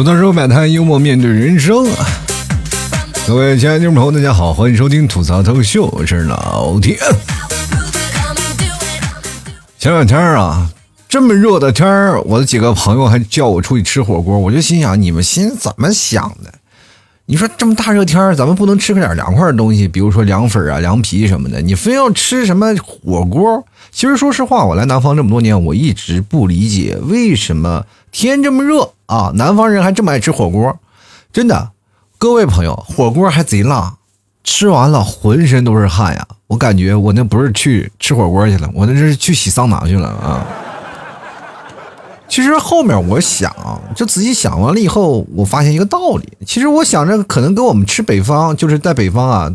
吐槽说摆摊，幽默面对人生。各位亲爱的听众朋友，大家好，欢迎收听吐槽脱秀，我是老铁。前两天啊，这么热的天儿，我的几个朋友还叫我出去吃火锅，我就心想，你们心怎么想的？你说这么大热天儿，咱们不能吃个点凉快的东西，比如说凉粉啊、凉皮什么的，你非要吃什么火锅？其实说实话，我来南方这么多年，我一直不理解为什么天这么热啊，南方人还这么爱吃火锅。真的，各位朋友，火锅还贼辣，吃完了浑身都是汗呀！我感觉我那不是去吃火锅去了，我那是去洗桑拿去了啊。其实后面我想，就仔细想完了以后，我发现一个道理。其实我想着，可能跟我们吃北方，就是在北方啊，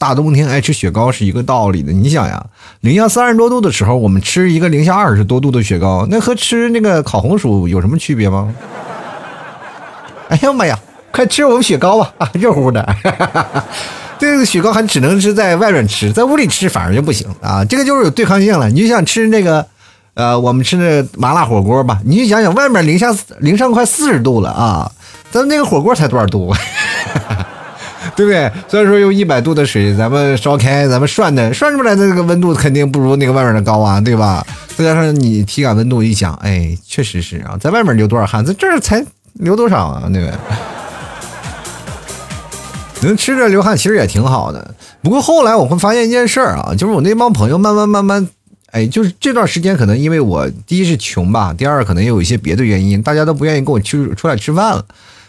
大冬天爱吃雪糕是一个道理的。你想呀，零下三十多度的时候，我们吃一个零下二十多度的雪糕，那和吃那个烤红薯有什么区别吗？哎呀妈呀，快吃我们雪糕吧！热乎的。这个雪糕还只能是在外面吃，在屋里吃反而就不行啊。这个就是有对抗性了。你就想吃那个。呃，我们吃那麻辣火锅吧，你就想想，外面零下零上快四十度了啊，咱那个火锅才多少度，对不对？所以说用一百度的水，咱们烧开，咱们涮的涮出来的那个温度肯定不如那个外面的高啊，对吧？再加上你体感温度一想，哎，确实是啊，在外面流多少汗，在这儿才流多少啊，对不对？能吃着流汗其实也挺好的。不过后来我会发现一件事儿啊，就是我那帮朋友慢慢慢慢。哎，就是这段时间，可能因为我第一是穷吧，第二可能也有一些别的原因，大家都不愿意跟我去出来吃饭了，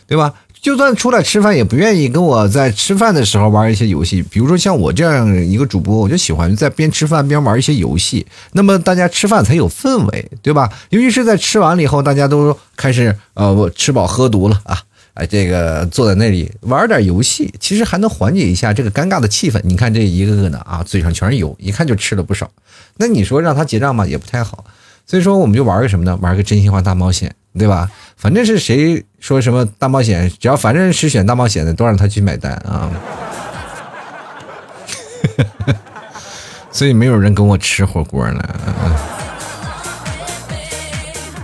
对吧？就算出来吃饭，也不愿意跟我在吃饭的时候玩一些游戏。比如说像我这样一个主播，我就喜欢在边吃饭边玩一些游戏，那么大家吃饭才有氛围，对吧？尤其是在吃完了以后，大家都开始呃，我吃饱喝足了啊。哎，这个坐在那里玩点游戏，其实还能缓解一下这个尴尬的气氛。你看这一个个的啊，嘴上全是油，一看就吃了不少。那你说让他结账吧，也不太好。所以说，我们就玩个什么呢？玩个真心话大冒险，对吧？反正是谁说什么大冒险，只要反正是选大冒险的，都让他去买单啊。所以没有人跟我吃火锅呢。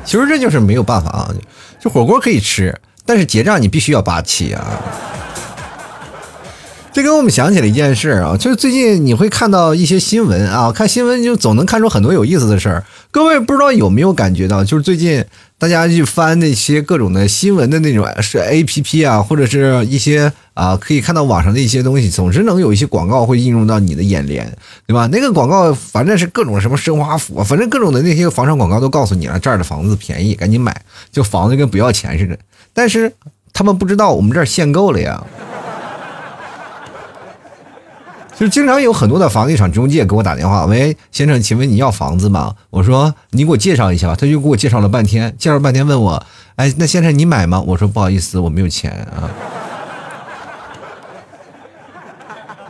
其实这就是没有办法啊，这火锅可以吃。但是结账你必须要霸气啊！这给我们想起了一件事啊，就是最近你会看到一些新闻啊，看新闻就总能看出很多有意思的事儿。各位不知道有没有感觉到，就是最近大家去翻那些各种的新闻的那种是 A P P 啊，或者是一些啊，可以看到网上的一些东西，总是能有一些广告会映入到你的眼帘，对吧？那个广告反正是各种什么生华府，反正各种的那些房产广告都告诉你了，这儿的房子便宜，赶紧买，就房子跟不要钱似的。但是他们不知道我们这儿限购了呀，就经常有很多的房地产中介给我打电话，喂，先生，请问你要房子吗？我说你给我介绍一下吧，他就给我介绍了半天，介绍半天问我，哎，那先生你买吗？我说不好意思，我没有钱啊。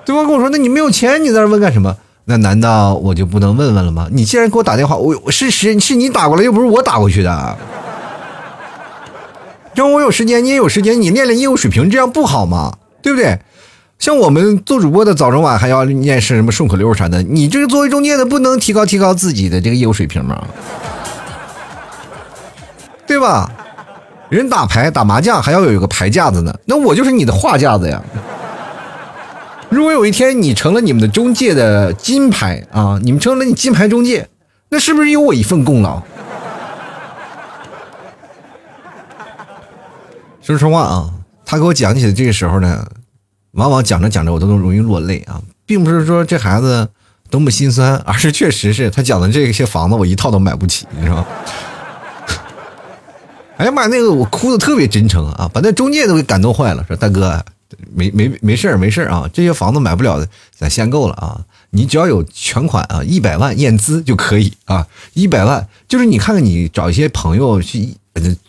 对方跟我说，那你没有钱，你在这问干什么？那难道我就不能问问了吗？你既然给我打电话，我是是是你打过来，又不是我打过去的。让我有时间，你也有时间，你练练业务水平，这样不好吗？对不对？像我们做主播的，早中晚还要念是什么顺口溜啥的，你这个作为中介的，不能提高提高自己的这个业务水平吗？对吧？人打牌打麻将还要有一个牌架子呢，那我就是你的画架子呀。如果有一天你成了你们的中介的金牌啊，你们成了你金牌中介，那是不是有我一份功劳？说实话啊，他给我讲起的这个时候呢，往往讲着讲着我都能容易落泪啊，并不是说这孩子多么心酸，而是确实是他讲的这些房子我一套都买不起，你知道吗？哎呀妈，那个我哭的特别真诚啊，把那中介都给感动坏了，说大哥，没没没事儿没事儿啊，这些房子买不了的咱限购了啊，你只要有全款啊，一百万验资就可以啊，一百万就是你看看你找一些朋友去。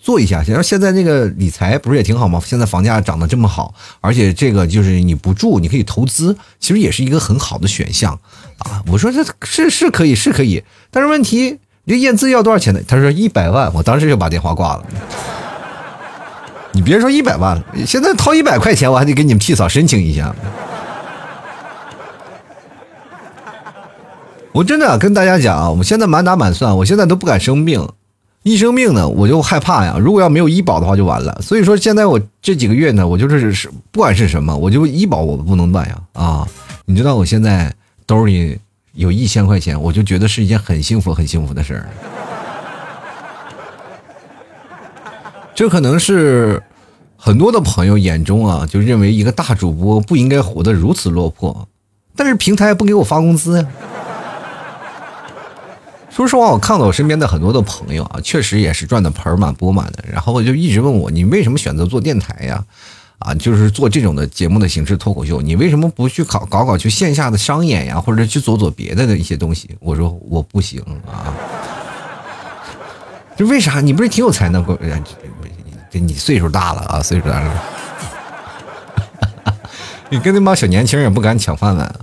做一下，然后现在那个理财不是也挺好吗？现在房价涨得这么好，而且这个就是你不住，你可以投资，其实也是一个很好的选项啊。我说这是是可以是可以，但是问题这验资要多少钱呢？他说一百万，我当时就把电话挂了。你别说一百万了，现在掏一百块钱，我还得给你们替嫂申请一下。我真的跟大家讲啊，我现在满打满算，我现在都不敢生病。一生病呢，我就害怕呀。如果要没有医保的话，就完了。所以说，现在我这几个月呢，我就是是不管是什么，我就医保我不能断呀啊！你知道我现在兜里有一千块钱，我就觉得是一件很幸福、很幸福的事儿。这可能是很多的朋友眼中啊，就认为一个大主播不应该活得如此落魄，但是平台不给我发工资呀。说实话，我看到我身边的很多的朋友啊，确实也是赚的盆满钵满的。然后我就一直问我，你为什么选择做电台呀？啊，就是做这种的节目的形式脱口秀，你为什么不去搞搞搞去线下的商演呀，或者去做做别的的一些东西？我说我不行啊。就为啥？你不是挺有才能？这你岁数大了啊，岁数大了。你跟那帮小年轻也不敢抢饭碗。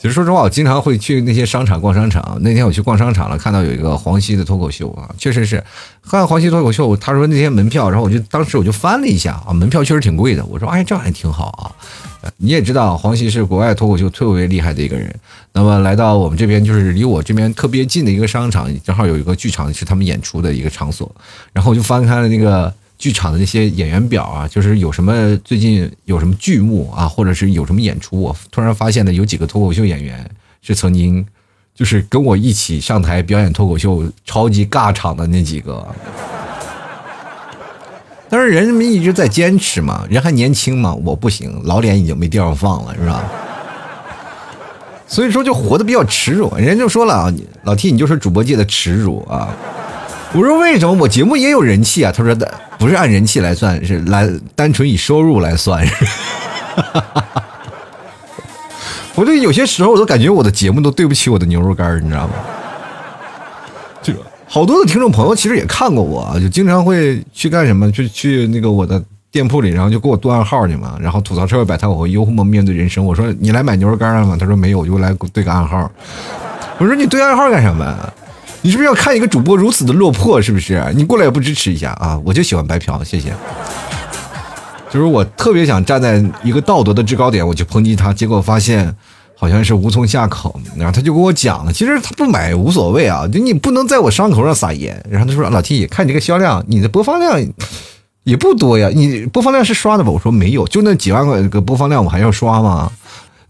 其实说实话，我经常会去那些商场逛商场。那天我去逛商场了，看到有一个黄西的脱口秀啊，确实是看黄西脱口秀。他说那些门票，然后我就当时我就翻了一下啊，门票确实挺贵的。我说哎，这还挺好啊。你也知道，黄西是国外脱口秀特别厉害的一个人。那么来到我们这边，就是离我这边特别近的一个商场，正好有一个剧场是他们演出的一个场所。然后我就翻开了那个。剧场的那些演员表啊，就是有什么最近有什么剧目啊，或者是有什么演出，我突然发现的有几个脱口秀演员是曾经就是跟我一起上台表演脱口秀，超级尬场的那几个。但是人们一直在坚持嘛，人还年轻嘛，我不行，老脸已经没地方放了，是吧？所以说就活得比较耻辱，人家就说了啊，老 T 你就是主播界的耻辱啊。我说为什么我节目也有人气啊？他说的不是按人气来算，是来单纯以收入来算。是 我就有些时候我都感觉我的节目都对不起我的牛肉干你知道吗？这个好多的听众朋友其实也看过我，就经常会去干什么？去去那个我的店铺里，然后就给我对暗号去嘛。然后吐槽社会百态，我会幽默面对人生。我说你来买牛肉干了吗？他说没有，我就来对个暗号。我说你对暗号干什么？你是不是要看一个主播如此的落魄？是不是？你过来也不支持一下啊？我就喜欢白嫖，谢谢。就是我特别想站在一个道德的制高点，我去抨击他，结果发现好像是无从下口。然后他就跟我讲，其实他不买无所谓啊，就你不能在我伤口上撒盐。然后他说：“老 T，看你这个销量，你的播放量也不多呀，你播放量是刷的吧？”我说：“没有，就那几万个个播放量，我还要刷吗？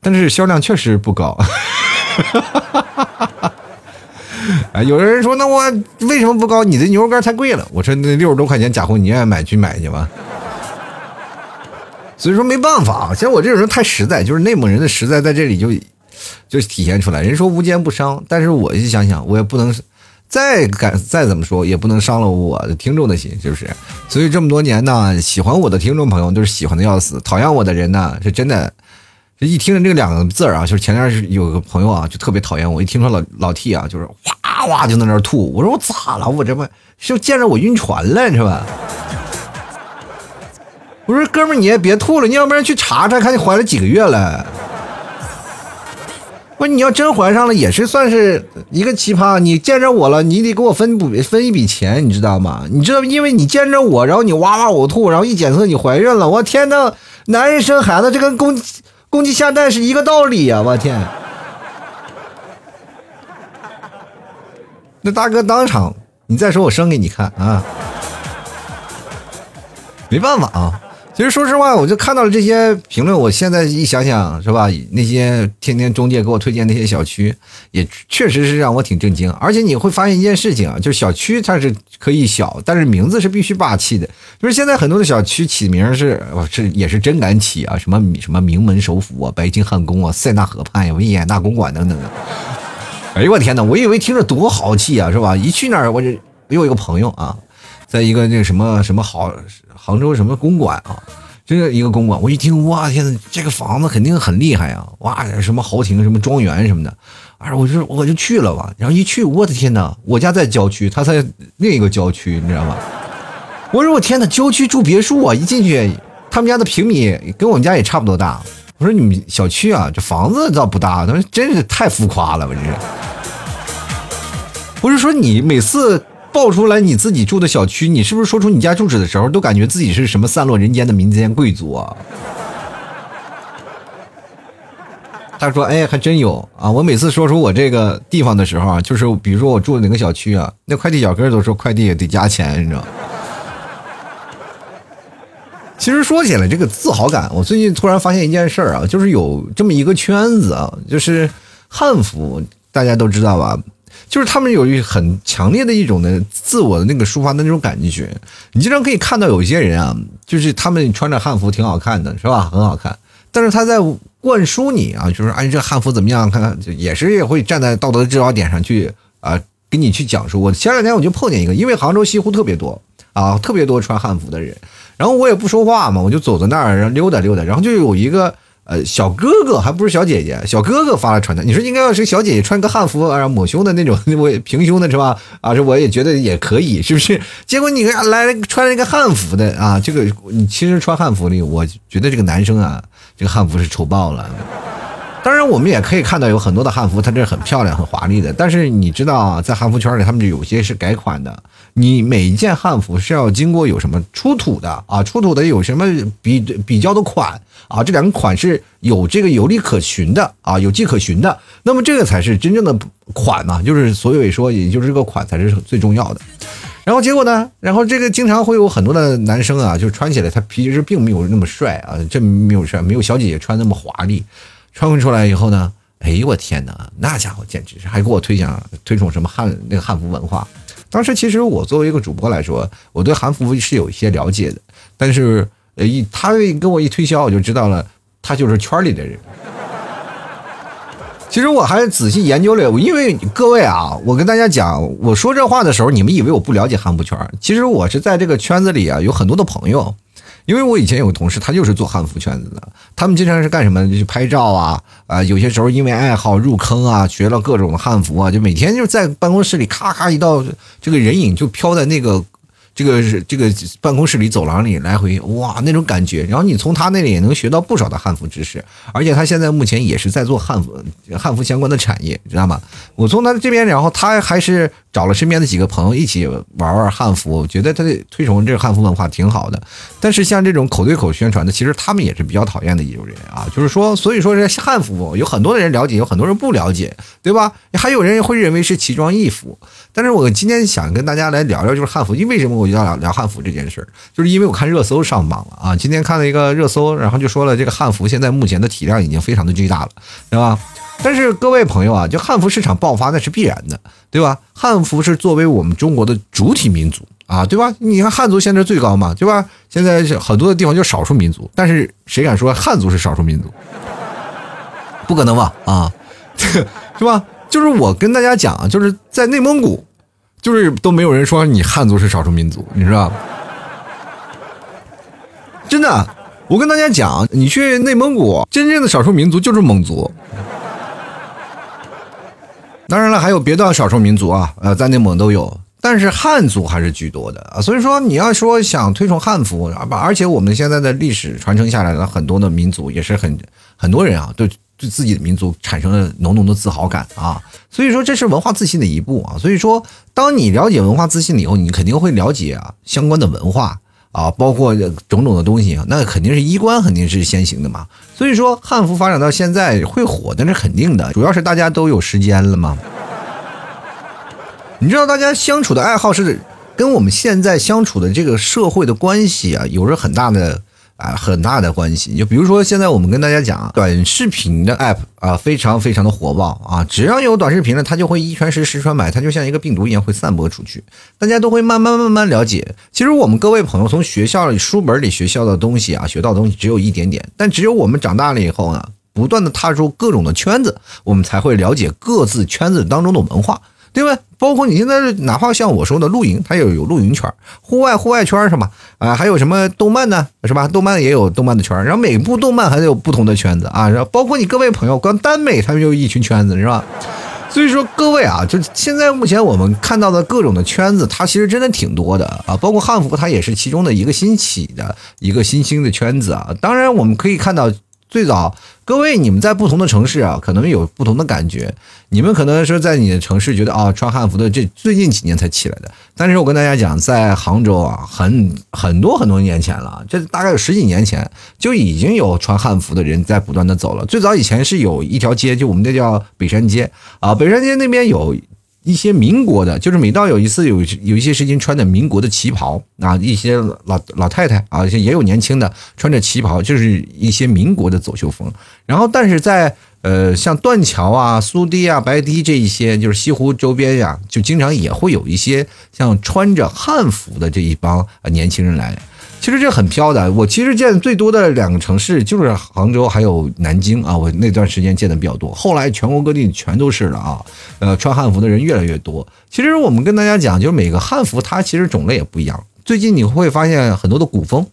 但是销量确实不高。” 啊，有的人说，那我为什么不高？你的牛肉干太贵了。我说那六十多块钱假货，你愿意买去买去吧。所以说没办法啊，像我这种人太实在，就是内蒙人的实在在这里就就体现出来。人说无奸不商，但是我就想想，我也不能再敢再怎么说，也不能伤了我的听众的心，是不是？所以这么多年呢，喜欢我的听众朋友都是喜欢的要死，讨厌我的人呢，是真的。一听这两个字儿啊，就是前段是有个朋友啊，就特别讨厌我。一听说老老 T 啊，就是哗哗就在那儿吐。我说我咋了？我这不是见着我晕船了是吧？我说哥们儿你也别吐了，你要不然去查查，看你怀了几个月了。不是你要真怀上了，也是算是一个奇葩。你见着我了，你得给我分补分一笔钱，你知道吗？你知道，因为你见着我，然后你哇哇呕吐，然后一检测你怀孕了。我天呐，男人生孩子这跟公。公鸡下蛋是一个道理呀！我天，那大哥当场，你再说我生给你看啊！没办法啊。其实说实话，我就看到了这些评论。我现在一想想，是吧？那些天天中介给我推荐那些小区，也确实是让我挺震惊。而且你会发现一件事情啊，就是小区它是可以小，但是名字是必须霸气的。就是现在很多的小区起名是，是也是真敢起啊，什么什么名门首府啊，白金汉宫啊，塞纳河畔呀，维也纳公馆等等的。哎呦我天哪！我以为听着多豪气啊，是吧？一去那儿，我这我有一个朋友啊，在一个那个什么什么好。杭州什么公馆啊？这个一个公馆，我一听，哇天呐，这个房子肯定很厉害啊！哇，什么豪庭、什么庄园什么的，啊，我就我就去了吧。然后一去，我的天呐，我家在郊区，他在另一个郊区，你知道吗？我说我天呐，郊区住别墅啊！一进去，他们家的平米跟我们家也差不多大。我说你们小区啊，这房子倒不大，他说真是太浮夸了，我这是。不是说你每次。爆出来你自己住的小区，你是不是说出你家住址的时候，都感觉自己是什么散落人间的民间贵族啊？他说：“哎，还真有啊！我每次说出我这个地方的时候啊，就是比如说我住哪个小区啊，那快递小哥都说快递也得加钱，你知道。”其实说起来这个自豪感，我最近突然发现一件事儿啊，就是有这么一个圈子啊，就是汉服，大家都知道吧？就是他们有一很强烈的一种的自我的那个抒发的那种感觉。你经常可以看到有一些人啊，就是他们穿着汉服挺好看的，是吧？很好看，但是他在灌输你啊，就是哎，这汉服怎么样？看看，也是也会站在道德制高点上去啊，给你去讲述。我前两天我就碰见一个，因为杭州西湖特别多啊，特别多穿汉服的人。然后我也不说话嘛，我就走在那儿，然后溜达溜达。然后就有一个呃小哥哥，还不是小姐姐，小哥哥发了传单。你说应该要是小姐姐穿个汉服啊，抹胸的那种，我平胸的是吧？啊，这我也觉得也可以，是不是？结果你来穿了一个汉服的啊，这个你其实穿汉服的，我觉得这个男生啊，这个汉服是丑爆了。当然，我们也可以看到有很多的汉服，它这很漂亮、很华丽的。但是你知道，在汉服圈里，他们就有些是改款的。你每一件汉服是要经过有什么出土的啊？出土的有什么比比较的款啊？这两个款是有这个有理可循的啊，有迹可循的。那么这个才是真正的款嘛？就是所以说，也就是这个款才是最重要的。然后结果呢？然后这个经常会有很多的男生啊，就穿起来他其实并没有那么帅啊，这没有帅，没有小姐姐穿那么华丽。穿出来以后呢，哎呦我天哪，那家伙简直是还给我推讲推崇什么汉那个汉服文化。当时其实我作为一个主播来说，我对韩服是有一些了解的，但是呃一他跟我一推销，我就知道了他就是圈里的人。其实我还仔细研究了，因为各位啊，我跟大家讲，我说这话的时候，你们以为我不了解韩服圈，其实我是在这个圈子里啊，有很多的朋友。因为我以前有个同事，他就是做汉服圈子的，他们经常是干什么？就拍照啊，啊，有些时候因为爱好入坑啊，学了各种汉服啊，就每天就在办公室里咔咔一道这个人影就飘在那个。这个是这个办公室里走廊里来回哇那种感觉，然后你从他那里也能学到不少的汉服知识，而且他现在目前也是在做汉服汉服相关的产业，知道吗？我从他这边，然后他还是找了身边的几个朋友一起玩玩汉服，觉得他推崇这个汉服文化挺好的。但是像这种口对口宣传的，其实他们也是比较讨厌的一种人啊，就是说，所以说这汉服有很多的人了解，有很多人不了解，对吧？还有人会认为是奇装异服。但是我今天想跟大家来聊聊，就是汉服，因为什么我聊聊汉服这件事儿，就是因为我看热搜上榜了啊。今天看了一个热搜，然后就说了这个汉服现在目前的体量已经非常的巨大了，对吧？但是各位朋友啊，就汉服市场爆发那是必然的，对吧？汉服是作为我们中国的主体民族啊，对吧？你看汉族现在最高嘛，对吧？现在很多的地方就少数民族，但是谁敢说汉族是少数民族？不可能吧？啊，是吧？就是我跟大家讲，就是在内蒙古，就是都没有人说你汉族是少数民族，你知道？真的，我跟大家讲，你去内蒙古，真正的少数民族就是蒙族。当然了，还有别的少数民族啊，呃，在内蒙都有，但是汉族还是居多的啊。所以说，你要说想推崇汉服，而且我们现在的历史传承下来的很多的民族，也是很很多人啊，都。对自己的民族产生了浓浓的自豪感啊，所以说这是文化自信的一步啊。所以说，当你了解文化自信了以后，你肯定会了解啊相关的文化啊，包括种种的东西，那肯定是衣冠肯定是先行的嘛。所以说，汉服发展到现在会火，那是肯定的，主要是大家都有时间了嘛。你知道，大家相处的爱好是跟我们现在相处的这个社会的关系啊，有着很大的。啊，很大的关系。就比如说，现在我们跟大家讲，短视频的 app 啊，非常非常的火爆啊。只要有短视频了，它就会一传十，十传百，它就像一个病毒一样会散播出去。大家都会慢慢慢慢了解。其实我们各位朋友从学校里书本里学校的东西啊，学到的东西只有一点点。但只有我们长大了以后呢，不断的踏入各种的圈子，我们才会了解各自圈子当中的文化。对吧？包括你现在哪怕像我说的露营，它也有露营圈户外户外圈是吧？啊，还有什么动漫呢？是吧？动漫也有动漫的圈然后每部动漫还有不同的圈子啊。然后包括你各位朋友，光耽美他们就一群圈子是吧？所以说各位啊，就现在目前我们看到的各种的圈子，它其实真的挺多的啊。包括汉服，它也是其中的一个新起的一个新兴的圈子啊。当然，我们可以看到。最早，各位你们在不同的城市啊，可能有不同的感觉。你们可能是在你的城市觉得啊，穿汉服的这最近几年才起来的。但是我跟大家讲，在杭州啊，很很多很多年前了，这大概有十几年前就已经有穿汉服的人在不断的走了。最早以前是有一条街，就我们那叫北山街啊，北山街那边有。一些民国的，就是每到有一次有有一些时间穿的民国的旗袍啊，一些老老太太啊，也有年轻的穿着旗袍，就是一些民国的走秀风。然后，但是在呃像断桥啊、苏堤啊、白堤这一些，就是西湖周边呀，就经常也会有一些像穿着汉服的这一帮年轻人来。其实这很飘的，我其实见最多的两个城市就是杭州还有南京啊，我那段时间见的比较多。后来全国各地全都是了啊，呃，穿汉服的人越来越多。其实我们跟大家讲，就是每个汉服它其实种类也不一样。最近你会发现很多的古风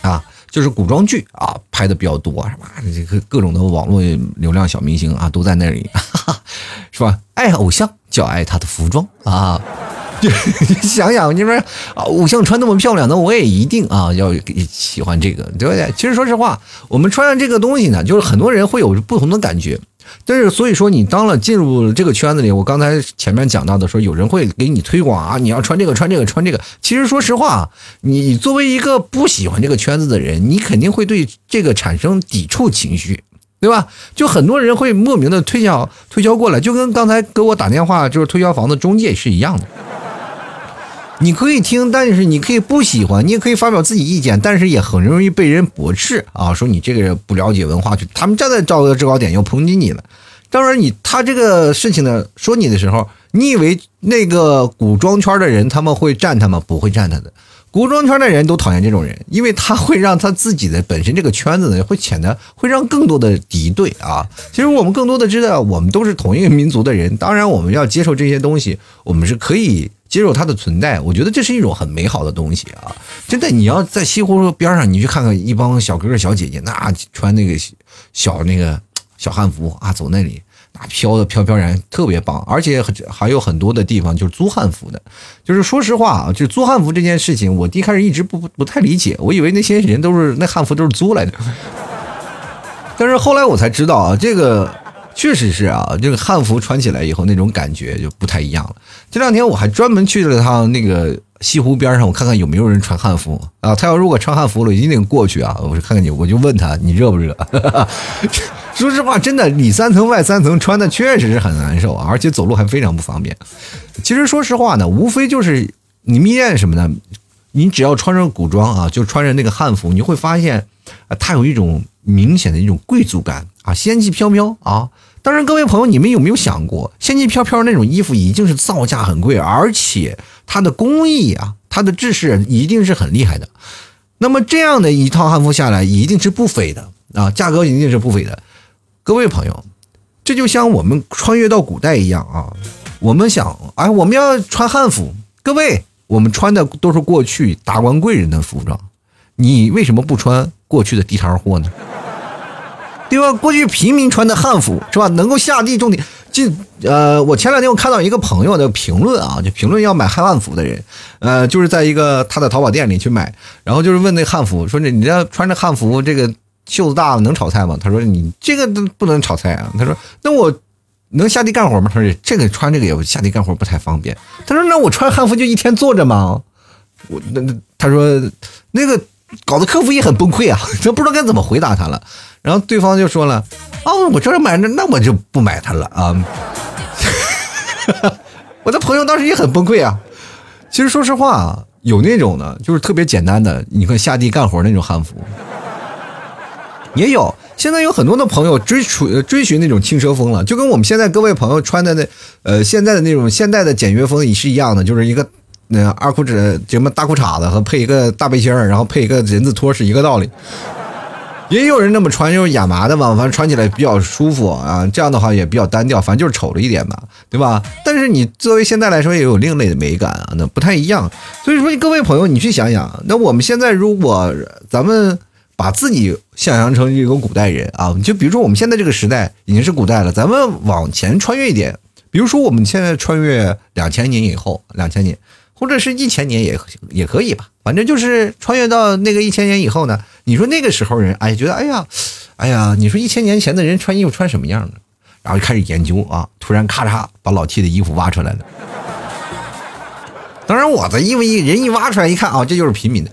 啊，就是古装剧啊拍的比较多，是吧？这个各种的网络流量小明星啊都在那里，是吧？爱偶像就爱他的服装啊。就想想，你说啊，偶像穿那么漂亮，那我也一定啊要喜欢这个，对不对？其实说实话，我们穿上这个东西呢，就是很多人会有不同的感觉。但是所以说，你当了进入这个圈子里，我刚才前面讲到的说，有人会给你推广啊，你要穿这个，穿这个，穿这个。其实说实话，你作为一个不喜欢这个圈子的人，你肯定会对这个产生抵触情绪。对吧？就很多人会莫名的推销推销过来，就跟刚才给我打电话就是推销房的中介是一样的。你可以听，但是你可以不喜欢，你也可以发表自己意见，但是也很容易被人驳斥啊，说你这个人不了解文化，就他们站在道德制高点又抨击你了。当然，你他这个事情呢，说你的时候，你以为那个古装圈的人他们会站他吗？不会站他的。古装圈的人都讨厌这种人，因为他会让他自己的本身这个圈子呢，会显得会让更多的敌对啊。其实我们更多的知道，我们都是同一个民族的人，当然我们要接受这些东西，我们是可以接受它的存在。我觉得这是一种很美好的东西啊！真的，你要在西湖边上，你去看看一帮小哥哥小姐姐，那穿那个小那个小汉服啊，走那里。那飘的飘飘然，特别棒，而且还有很多的地方就是租汉服的。就是说实话啊，就租汉服这件事情，我一开始一直不不太理解，我以为那些人都是那汉服都是租来的。但是后来我才知道啊，这个确实是啊，这个汉服穿起来以后那种感觉就不太一样了。这两天我还专门去了趟那个西湖边上，我看看有没有人穿汉服啊。他要如果穿汉服了，一定过去啊，我看看你，我就问他你热不热。说实话，真的里三层外三层，穿的确实是很难受啊，而且走路还非常不方便。其实说实话呢，无非就是你迷恋什么呢？你只要穿着古装啊，就穿着那个汉服，你会发现啊，它有一种明显的一种贵族感啊，仙气飘飘啊。当然，各位朋友，你们有没有想过，仙气飘飘那种衣服一定是造价很贵，而且它的工艺啊，它的制式一定是很厉害的。那么这样的一套汉服下来，一定是不菲的啊，价格一定是不菲的。各位朋友，这就像我们穿越到古代一样啊！我们想，哎，我们要穿汉服。各位，我们穿的都是过去达官贵人的服装，你为什么不穿过去的地摊货呢？对吧？过去平民穿的汉服是吧？能够下地种田。就呃，我前两天我看到一个朋友的评论啊，就评论要买汉服的人，呃，就是在一个他的淘宝店里去买，然后就是问那汉服，说你你这穿着汉服这个。袖子大能炒菜吗？他说你这个都不能炒菜啊。他说那我能下地干活吗？他说这个穿这个也下地干活不太方便。他说那我穿汉服就一天坐着吗？我那那他说那个搞得客服也很崩溃啊，都不知道该怎么回答他了。然后对方就说了啊，我这买那那我就不买它了啊。我的朋友当时也很崩溃啊。其实说实话啊，有那种的，就是特别简单的，你看下地干活那种汉服。也有，现在有很多的朋友追追追寻那种轻奢风了，就跟我们现在各位朋友穿的那呃现在的那种现代的简约风也是一样的，就是一个那二裤子什么大裤衩子和配一个大背心，然后配一个人字拖是一个道理。也有人那么穿，就是亚麻的嘛，反正穿起来比较舒服啊。这样的话也比较单调，反正就是丑了一点嘛，对吧？但是你作为现在来说也有另类的美感啊，那不太一样。所以说各位朋友，你去想想，那我们现在如果咱们。把自己想象成一个古代人啊，就比如说我们现在这个时代已经是古代了，咱们往前穿越一点，比如说我们现在穿越两千年以后，两千年或者是一千年也也可以吧，反正就是穿越到那个一千年以后呢，你说那个时候人哎觉得哎呀，哎呀，你说一千年前的人穿衣服穿什么样的？然后就开始研究啊，突然咔嚓把老 T 的衣服挖出来了。当然，我的衣服一人一挖出来一看啊，这就是平民的。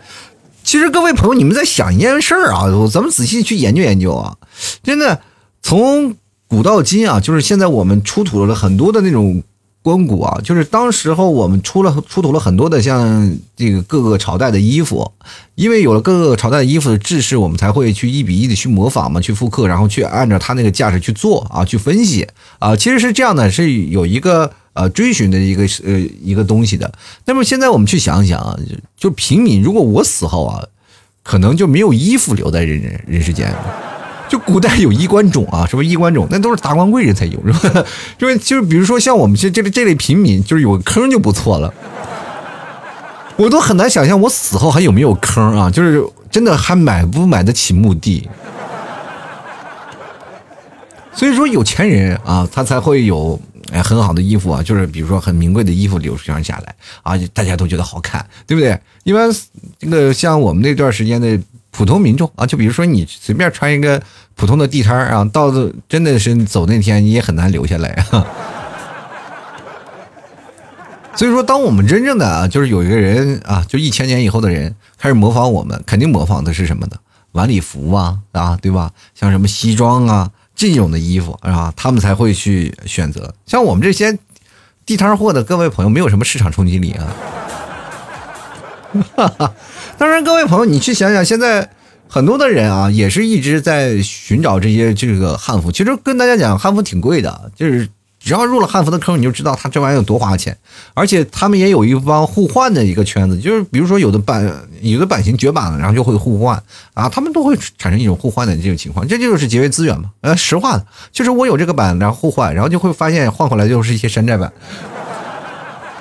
其实各位朋友，你们在想一件事儿啊，咱们仔细去研究研究啊，真的从古到今啊，就是现在我们出土了很多的那种。关谷啊，就是当时候我们出了出土了很多的像这个各个朝代的衣服，因为有了各个朝代的衣服的制式，我们才会去一比一的去模仿嘛，去复刻，然后去按照它那个架势去做啊，去分析啊，其实是这样的，是有一个呃追寻的一个呃一个东西的。那么现在我们去想想啊，就平民，如果我死后啊，可能就没有衣服留在人人人世间。就古代有衣冠冢啊，什么衣冠冢，那都是达官贵人才有，是吧？就是就是，比如说像我们这这这类平民，就是有个坑就不错了。我都很难想象我死后还有没有坑啊，就是真的还买不买得起墓地。所以说，有钱人啊，他才会有哎很好的衣服啊，就是比如说很名贵的衣服流传下来啊，大家都觉得好看，对不对？一般这个像我们那段时间的。普通民众啊，就比如说你随便穿一个普通的地摊儿啊，到真的是走那天你也很难留下来啊。所以说，当我们真正的啊，就是有一个人啊，就一千年以后的人开始模仿我们，肯定模仿的是什么呢？晚礼服啊啊，对吧？像什么西装啊这种的衣服啊，他们才会去选择。像我们这些地摊货的各位朋友，没有什么市场冲击力啊。哈哈。当然，各位朋友，你去想想，现在很多的人啊，也是一直在寻找这些这个汉服。其实跟大家讲，汉服挺贵的，就是只要入了汉服的坑，你就知道它这玩意有多花钱。而且他们也有一帮互换的一个圈子，就是比如说有的版有的版型绝版了，然后就会互换啊，他们都会产生一种互换的这种情况，这就是节约资源嘛。呃，实话，就是我有这个版，然后互换，然后就会发现换回来就是一些山寨版。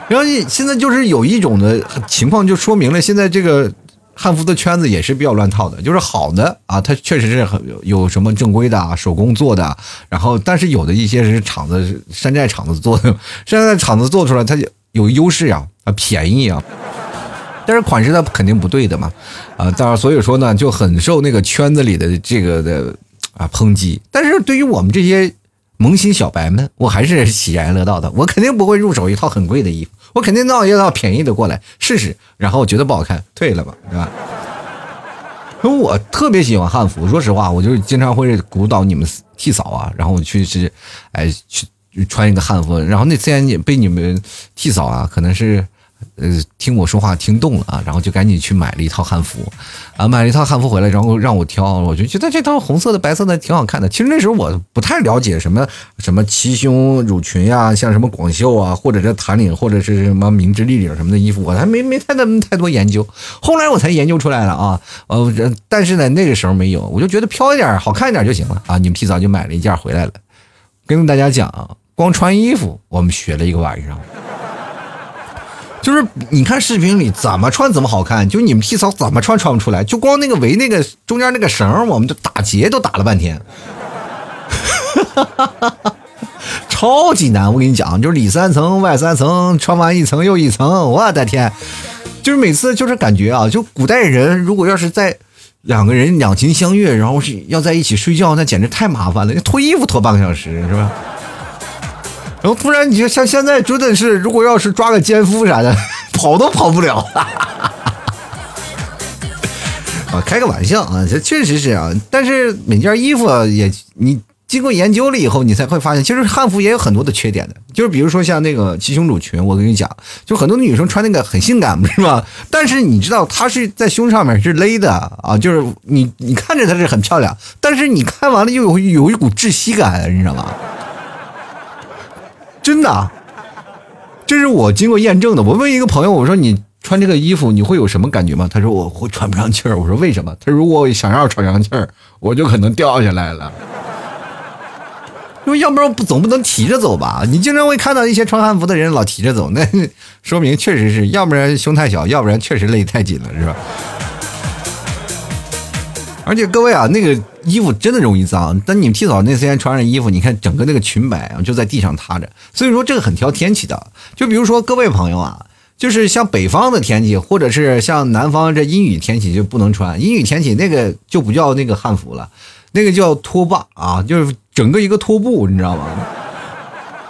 然后现在就是有一种的情况，就说明了现在这个。汉服的圈子也是比较乱套的，就是好的啊，它确实是很有什么正规的啊，手工做的，然后但是有的一些是厂子山寨厂子做的，山寨厂子做出来它有优势呀，啊便宜啊，但是款式它肯定不对的嘛，啊，当然所以说呢就很受那个圈子里的这个的啊抨击，但是对于我们这些。萌新小白们，我还是喜然乐道的。我肯定不会入手一套很贵的衣服，我肯定弄一套便宜的过来试试，然后我觉得不好看退了吧，对吧？我特别喜欢汉服，说实话，我就是经常会鼓捣你们替嫂啊，然后我去是，哎，去穿一个汉服，然后那次也被你们替嫂啊，可能是。呃，听我说话听动了啊，然后就赶紧去买了一套汉服，啊，买了一套汉服回来，然后让我挑，我就觉得这套红色的、白色的挺好看的。其实那时候我不太了解什么什么齐胸襦裙呀，像什么广袖啊，或者是弹领，或者是什么明制立领什么的衣服，我还没没太那么太多研究。后来我才研究出来了啊，呃，但是呢，那个时候没有，我就觉得飘一点、好看一点就行了啊。你们提早就买了一件回来了，跟大家讲，光穿衣服我们学了一个晚上。就是你看视频里怎么穿怎么好看，就你们替嫂怎么穿穿不出来，就光那个围那个中间那个绳，我们就打结都打了半天，超级难。我跟你讲，就是里三层外三层，穿完一层又一层，我的天！就是每次就是感觉啊，就古代人如果要是在两个人两情相悦，然后是要在一起睡觉，那简直太麻烦了，脱衣服脱半个小时是吧？然后突然，你就像现在真的是，如果要是抓个奸夫啥的，跑都跑不了。啊，开个玩笑啊，这确实是啊。但是每件衣服也，你经过研究了以后，你才会发现，其实汉服也有很多的缺点的。就是比如说像那个齐胸乳裙，我跟你讲，就很多女生穿那个很性感，不是吗？但是你知道，它是在胸上面是勒的啊，就是你你看着它是很漂亮，但是你看完了又有有一股窒息感，你知道吗？真的，这是我经过验证的。我问一个朋友，我说你穿这个衣服你会有什么感觉吗？他说我会喘不上气儿。我说为什么？他如果想要喘上气儿，我就可能掉下来了。因为要不然不总不能提着走吧？你经常会看到一些穿汉服的人老提着走，那 说明确实是要不然胸太小，要不然确实勒太紧了，是吧？而且各位啊，那个衣服真的容易脏。但你们替嫂那天穿上衣服，你看整个那个裙摆啊，就在地上塌着。所以说这个很挑天气的。就比如说各位朋友啊，就是像北方的天气，或者是像南方这阴雨天气就不能穿。阴雨天气那个就不叫那个汉服了，那个叫拖把啊，就是整个一个拖布，你知道吗？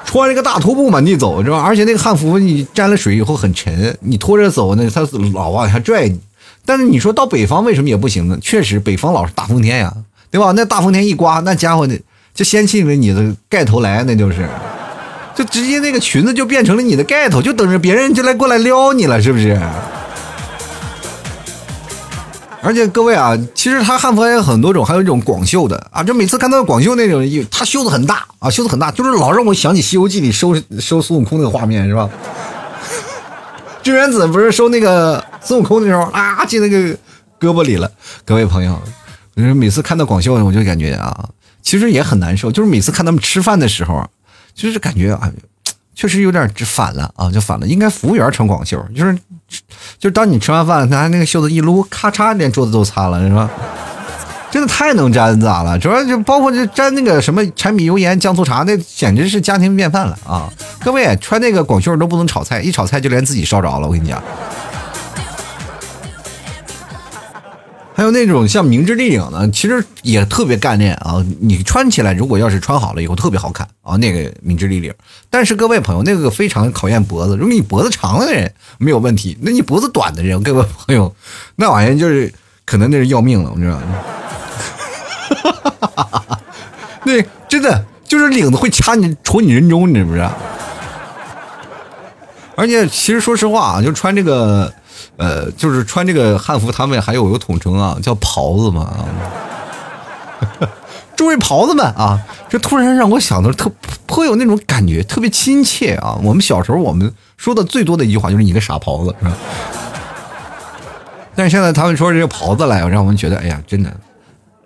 穿一个大拖布满地走，是吧？而且那个汉服你沾了水以后很沉，你拖着走呢，它老往下拽你。但是你说到北方为什么也不行呢？确实，北方老是大风天呀，对吧？那大风天一刮，那家伙呢就掀起了你的盖头来，那就是，就直接那个裙子就变成了你的盖头，就等着别人就来过来撩你了，是不是？而且各位啊，其实他汉服还有很多种，还有一种广袖的啊。就每次看到广袖那种，他袖子很大啊，袖子很大，就是老让我想起《西游记》里收收孙悟空那个画面，是吧？志元子不是收那个孙悟空的时候啊，进那个胳膊里了。各位朋友，每次看到广袖，我就感觉啊，其实也很难受。就是每次看他们吃饭的时候，就是感觉啊。确实有点反了啊，就反了。应该服务员穿广袖，就是，就是当你吃完饭，拿那个袖子一撸，咔嚓，连桌子都擦了，是吧？真的太能粘咋了？主要就包括这粘那个什么柴米油盐酱醋茶，那简直是家庭便饭了啊！各位穿那个广袖都不能炒菜，一炒菜就连自己烧着了，我跟你讲。还有那种像明治丽领的，其实也特别干练啊。你穿起来，如果要是穿好了以后，特别好看啊。那个明治丽领，但是各位朋友，那个非常考验脖子。如果你脖子长的人没有问题，那你脖子短的人，各位朋友，那玩意儿就是可能那是要命了，你知道哈哈？那真的就是领子会掐你，戳你人中，你知不知道？而且，其实说实话啊，就穿这个。呃，就是穿这个汉服，他们还有一个统称啊，叫袍子嘛。哈 哈诸位袍子们啊，这突然让我想到特颇有那种感觉，特别亲切啊。我们小时候我们说的最多的一句话就是“你个傻袍子”，是吧？但是现在他们说这个袍子来，让我们觉得，哎呀，真的，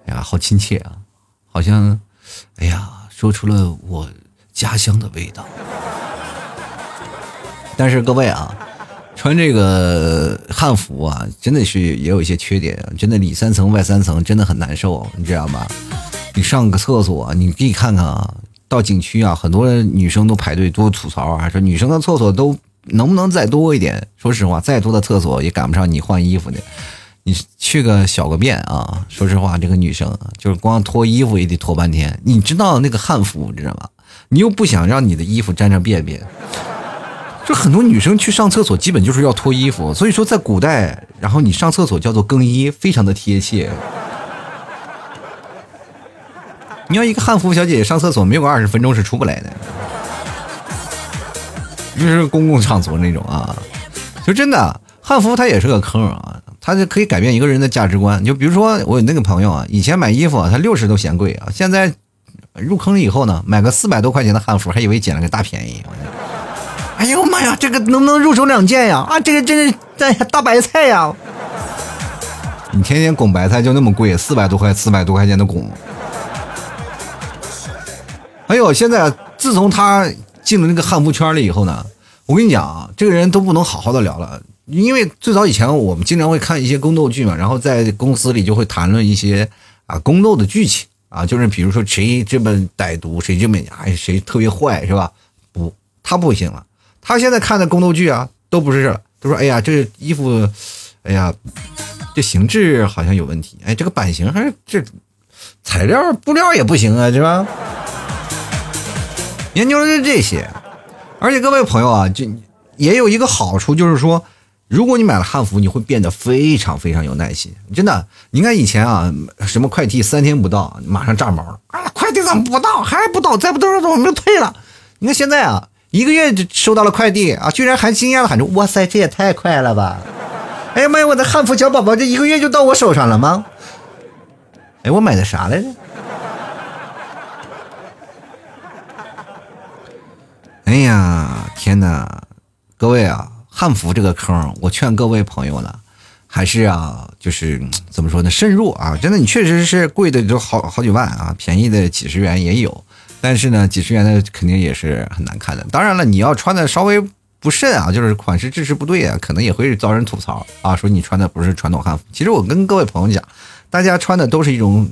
哎呀，好亲切啊，好像，哎呀，说出了我家乡的味道。但是各位啊。穿这个汉服啊，真的是也有一些缺点，真的里三层外三层，真的很难受，你知道吗？你上个厕所，你可以看看啊，到景区啊，很多女生都排队多吐槽啊，说女生的厕所都能不能再多一点？说实话，再多的厕所也赶不上你换衣服的。你去个小个便啊，说实话，这个女生就是光脱衣服也得脱半天。你知道那个汉服，你知道吗？你又不想让你的衣服沾上便便。就很多女生去上厕所，基本就是要脱衣服。所以说，在古代，然后你上厕所叫做更衣，非常的贴切。你要一个汉服小姐姐上厕所，没有个二十分钟是出不来的。就是公共场所那种啊，就真的汉服它也是个坑啊，它就可以改变一个人的价值观。就比如说我有那个朋友啊，以前买衣服啊他六十都嫌贵啊，现在入坑了以后呢，买个四百多块钱的汉服，还以为捡了个大便宜。哎呦妈呀，这个能不能入手两件呀？啊，这个真是在大白菜呀！你天天拱白菜就那么贵，四百多块，四百多块钱的拱。哎呦，现在自从他进了那个汉服圈了以后呢，我跟你讲啊，这个人都不能好好的聊了，因为最早以前我们经常会看一些宫斗剧嘛，然后在公司里就会谈论一些啊宫斗的剧情啊，就是比如说谁这么歹毒，谁这么哎谁特别坏，是吧？不，他不行了。他现在看的宫斗剧啊，都不是这了，都说哎呀，这衣服，哎呀，这形制好像有问题，哎，这个版型还是这材料布料也不行啊，是吧？研究的是这些，而且各位朋友啊，就也有一个好处，就是说，如果你买了汉服，你会变得非常非常有耐心，真的。你看以前啊，什么快递三天不到，马上炸毛了啊，快递怎么不到？还不到？再不到我们就退了。你看现在啊。一个月就收到了快递啊！居然还惊讶的喊着：“哇塞，这也太快了吧！”哎呀妈呀，我的汉服小宝宝这一个月就到我手上了吗？哎，我买的啥来着？哎呀，天哪！各位啊，汉服这个坑，我劝各位朋友呢，还是啊，就是 怎么说呢，慎入啊！真的，你确实是贵的就好好几万啊，便宜的几十元也有。但是呢，几十元的肯定也是很难看的。当然了，你要穿的稍微不慎啊，就是款式制式不对啊，可能也会遭人吐槽啊，说你穿的不是传统汉服。其实我跟各位朋友讲，大家穿的都是一种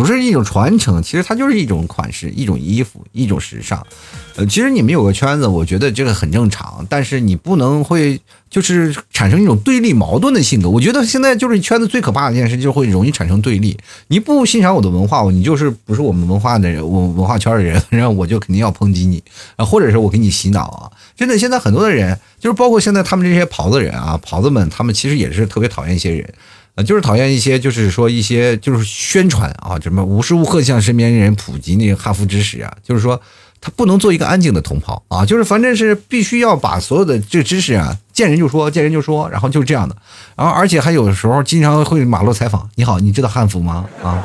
不是一种传承，其实它就是一种款式、一种衣服、一种时尚。呃，其实你们有个圈子，我觉得这个很正常，但是你不能会就是产生一种对立矛盾的性格。我觉得现在就是圈子最可怕的一件事，就会容易产生对立。你不欣赏我的文化，你就是不是我们文化的人，我文化圈的人，然后我就肯定要抨击你啊，或者是我给你洗脑啊。真的，现在很多的人，就是包括现在他们这些袍子人啊，袍子们，他们其实也是特别讨厌一些人。啊就是讨厌一些，就是说一些，就是宣传啊，什么无时无刻向身边人普及那些汉服知识啊，就是说他不能做一个安静的同袍啊，就是反正是必须要把所有的这个知识啊，见人就说，见人就说，然后就是这样的，然后而且还有的时候经常会马路采访，你好，你知道汉服吗？啊。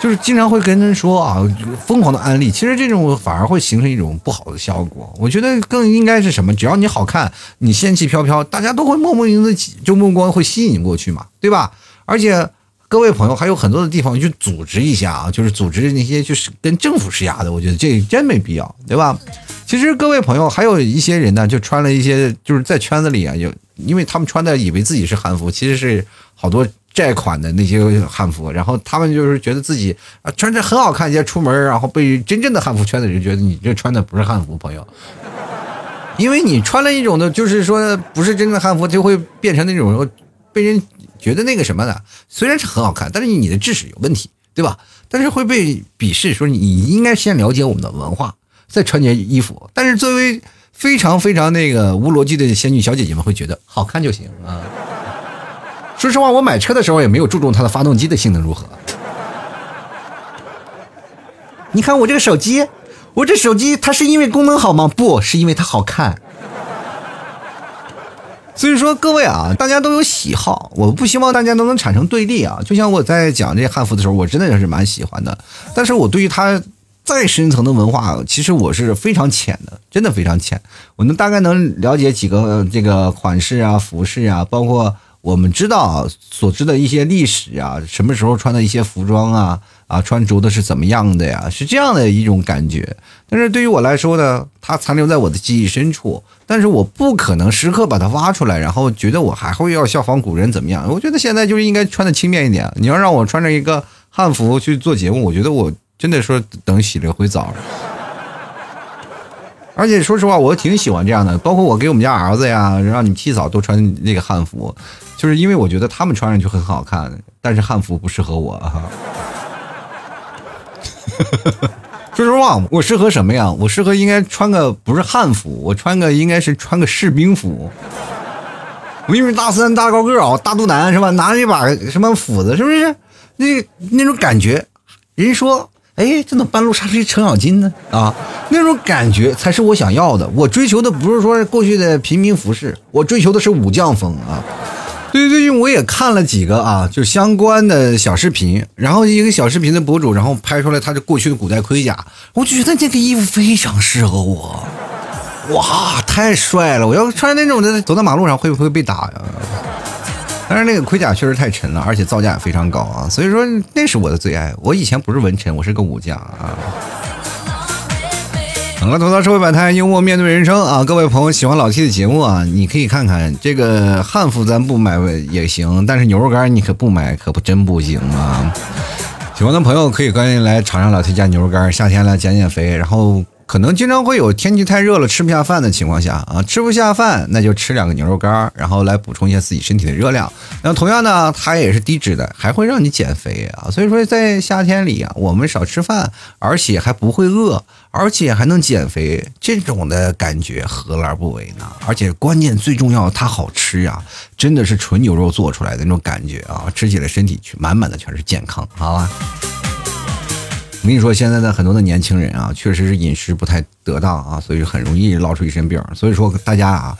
就是经常会跟人说啊，疯狂的安利，其实这种反而会形成一种不好的效果。我觉得更应该是什么？只要你好看，你仙气飘飘，大家都会默默的就目光会吸引过去嘛，对吧？而且各位朋友还有很多的地方去组织一下啊，就是组织那些就是跟政府施压的，我觉得这真没必要，对吧？其实各位朋友还有一些人呢，就穿了一些就是在圈子里啊，有因为他们穿的以为自己是韩服，其实是好多。贷款的那些汉服，然后他们就是觉得自己啊穿着很好看，些出门，然后被真正的汉服圈的人觉得你这穿的不是汉服，朋友，因为你穿了一种的，就是说不是真正的汉服，就会变成那种被人觉得那个什么的，虽然是很好看，但是你的知识有问题，对吧？但是会被鄙视，说你应该先了解我们的文化，再穿件衣服。但是作为非常非常那个无逻辑的仙女小姐姐们，会觉得好看就行啊。说实话，我买车的时候也没有注重它的发动机的性能如何。你看我这个手机，我这手机它是因为功能好吗？不是因为它好看。所以说各位啊，大家都有喜好，我不希望大家都能产生对立啊。就像我在讲这汉服的时候，我真的也是蛮喜欢的，但是我对于它再深层的文化，其实我是非常浅的，真的非常浅。我能大概能了解几个这个款式啊、服饰啊，包括。我们知道所知的一些历史啊，什么时候穿的一些服装啊，啊，穿着的是怎么样的呀？是这样的一种感觉。但是对于我来说呢，它残留在我的记忆深处，但是我不可能时刻把它挖出来，然后觉得我还会要效仿古人怎么样？我觉得现在就是应该穿的轻便一点。你要让我穿着一个汉服去做节目，我觉得我真的说等洗了回澡。而且说实话，我挺喜欢这样的，包括我给我们家儿子呀，让你替嫂都穿那个汉服。就是因为我觉得他们穿上去很好看，但是汉服不适合我。说实话，我适合什么呀？我适合应该穿个不是汉服，我穿个应该是穿个士兵服。我因为大三大高个啊，大肚腩是吧？拿着一把什么斧子，是不是？那那种感觉，人说，哎，这怎么半路杀出一程咬金呢？啊，那种感觉才是我想要的。我追求的不是说过去的平民服饰，我追求的是武将风啊。对，最近我也看了几个啊，就相关的小视频，然后一个小视频的博主，然后拍出来他的过去的古代盔甲，我就觉得这个衣服非常适合我，哇，太帅了！我要穿那种的走在马路上会不会被打呀？但是那个盔甲确实太沉了，而且造价也非常高啊，所以说那是我的最爱。我以前不是文臣，我是个武将啊。好了，吐槽社会百态，幽默面对人生啊！各位朋友喜欢老 T 的节目啊，你可以看看这个汉服，咱不买也行，但是牛肉干你可不买，可不真不行啊！喜欢的朋友可以赶紧来尝尝老 T 家牛肉干，夏天了减减肥，然后。可能经常会有天气太热了吃不下饭的情况下啊，吃不下饭那就吃两个牛肉干，然后来补充一下自己身体的热量。那同样呢，它也是低脂的，还会让你减肥啊。所以说在夏天里啊，我们少吃饭，而且还不会饿，而且还能减肥，这种的感觉何乐而不为呢？而且关键最重要，它好吃呀，真的是纯牛肉做出来的那种感觉啊，吃起来身体满满的全是健康，好吧？我跟你说，现在的很多的年轻人啊，确实是饮食不太得当啊，所以很容易落出一身病。所以说大家啊，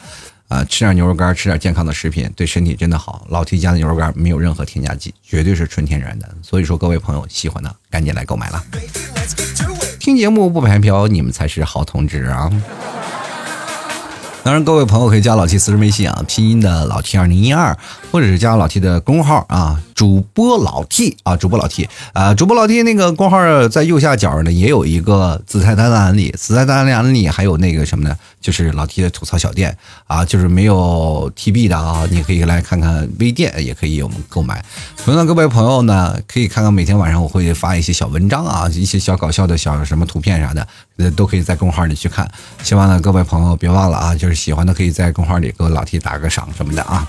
啊吃点牛肉干，吃点健康的食品，对身体真的好。老 T 家的牛肉干没有任何添加剂，绝对是纯天然的。所以说各位朋友喜欢的，赶紧来购买了。听节目不白嫖，你们才是好同志啊！当然，各位朋友可以加老 T 私人微信啊，拼音的老 T 二零一二，或者是加老 T 的公号啊。主播老 T 啊，主播老 T 啊，主播老 T 那个公号在右下角呢，也有一个紫菜单案例，紫菜单案例还有那个什么呢？就是老 T 的吐槽小店啊，就是没有 TB 的啊，你可以来看看微店，也可以我们购买。同样，各位朋友呢，可以看看每天晚上我会发一些小文章啊，一些小搞笑的小什么图片啥的，呃，都可以在公号里去看。希望呢，各位朋友别忘了啊，就是喜欢的可以在公号里给我老 T 打个赏什么的啊。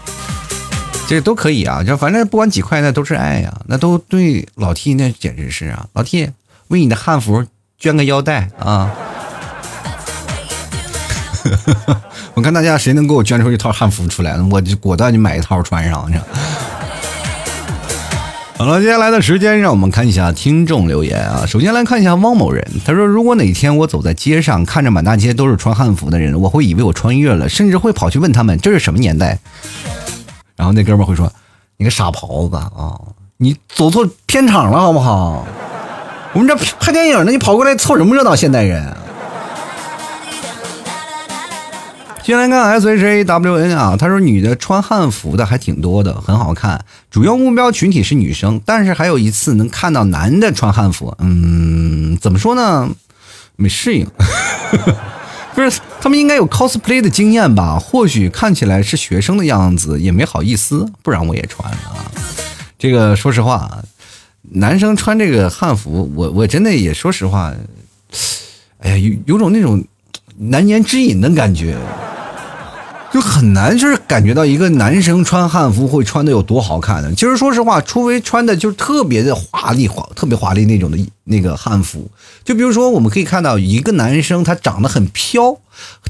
这都可以啊，就反正不管几块，那都是爱呀，那都对老 T 那简直是啊，老 T 为你的汉服捐个腰带啊！我看大家谁能给我捐出一套汉服出来，我就果断就买一套穿上。好了，接下来的时间让我们看一下听众留言啊。首先来看一下汪某人，他说：“如果哪天我走在街上，看着满大街都是穿汉服的人，我会以为我穿越了，甚至会跑去问他们这是什么年代。”然后那哥们会说：“你个傻狍子啊，你走错片场了好不好？我们这拍电影呢，你跑过来凑什么热闹？现代人。”先来看 S H A W N 啊，他说女的穿汉服的还挺多的，很好看。主要目标群体是女生，但是还有一次能看到男的穿汉服，嗯，怎么说呢？没适应。不是，他们应该有 cosplay 的经验吧？或许看起来是学生的样子，也没好意思，不然我也穿啊。这个说实话，男生穿这个汉服，我我真的也说实话，哎呀，有有种那种难言之隐的感觉。就很难，就是感觉到一个男生穿汉服会穿的有多好看呢？其实说实话，除非穿的就是特别的华丽、华特别华丽那种的那个汉服，就比如说我们可以看到一个男生他长得很飘，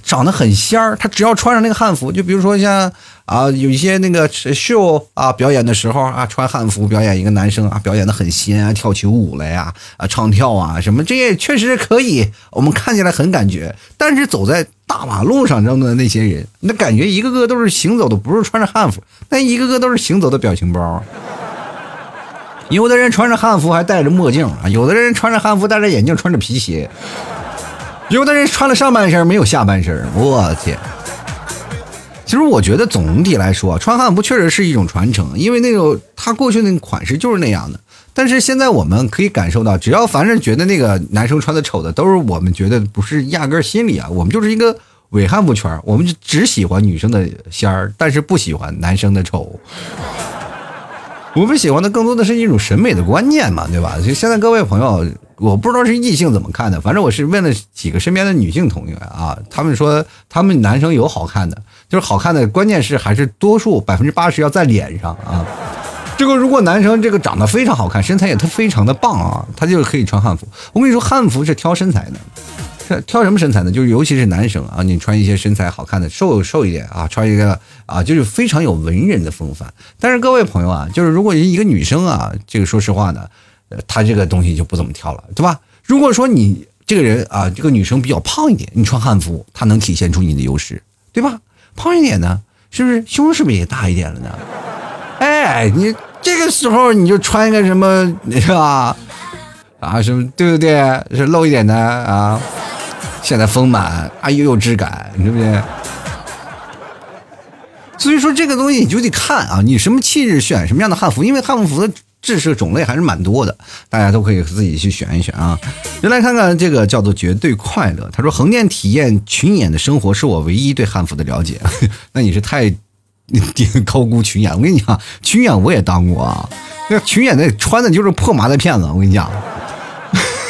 长得很仙儿，他只要穿上那个汉服，就比如说像。啊，有一些那个秀啊，表演的时候啊，穿汉服表演，一个男生啊，表演的很仙啊，跳起舞来呀，啊，唱跳啊，什么这些确实可以，我们看起来很感觉。但是走在大马路上扔的那些人，那感觉一个个都是行走的，不是穿着汉服，那一个个都是行走的表情包。有的人穿着汉服还戴着墨镜啊，有的人穿着汉服戴着眼镜，穿着皮鞋，有的人穿了上半身没有下半身，我天。其实我觉得总体来说，穿汉服确实是一种传承，因为那个他过去那个款式就是那样的。但是现在我们可以感受到，只要凡是觉得那个男生穿的丑的，都是我们觉得不是压根儿心里啊，我们就是一个伪汉服圈儿，我们就只喜欢女生的仙儿，但是不喜欢男生的丑。我们喜欢的更多的是一种审美的观念嘛，对吧？就现在各位朋友。我不知道是异性怎么看的，反正我是问了几个身边的女性同学啊，他们说他们男生有好看的，就是好看的，关键是还是多数百分之八十要在脸上啊。这个如果男生这个长得非常好看，身材也他非常的棒啊，他就是可以穿汉服。我跟你说，汉服是挑身材的，挑什么身材呢？就是尤其是男生啊，你穿一些身材好看的，瘦瘦一点啊，穿一个啊，就是非常有文人的风范。但是各位朋友啊，就是如果一个女生啊，这个说实话呢。他这个东西就不怎么挑了，对吧？如果说你这个人啊，这个女生比较胖一点，你穿汉服，她能体现出你的优势，对吧？胖一点呢，是不是胸是不是也大一点了呢？哎，你这个时候你就穿一个什么，是吧？啊，什么对不对？是露一点的啊，显得丰满啊，又有质感，对不对？所以说这个东西你就得看啊，你什么气质选什么样的汉服，因为汉服的。制式种类还是蛮多的，大家都可以自己去选一选啊。就来看看这个叫做绝对快乐。他说横店体验群演的生活是我唯一对汉服的了解。那你是太 你高估群演。我跟你讲，群演我也当过啊。那群演那穿的就是破麻袋片子。我跟你讲，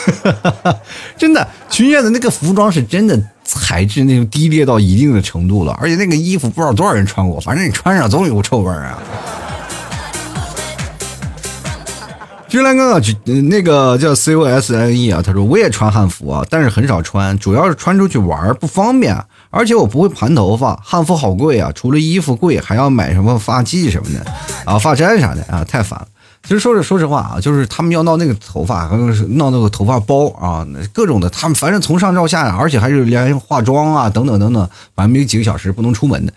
真的群演的那个服装是真的材质那种低劣到一定的程度了，而且那个衣服不知道多少人穿过，反正你穿上总有臭味儿啊。君兰哥啊，那个叫 C O S N E 啊，他说我也穿汉服啊，但是很少穿，主要是穿出去玩不方便，而且我不会盘头发，汉服好贵啊，除了衣服贵，还要买什么发髻什么的啊，发簪啥的啊，太烦了。其实说着说实话啊，就是他们要闹那个头发，还有是闹那个头发包啊，各种的，他们反正从上到下，而且还是连化妆啊等等等等，反正没几个小时不能出门的。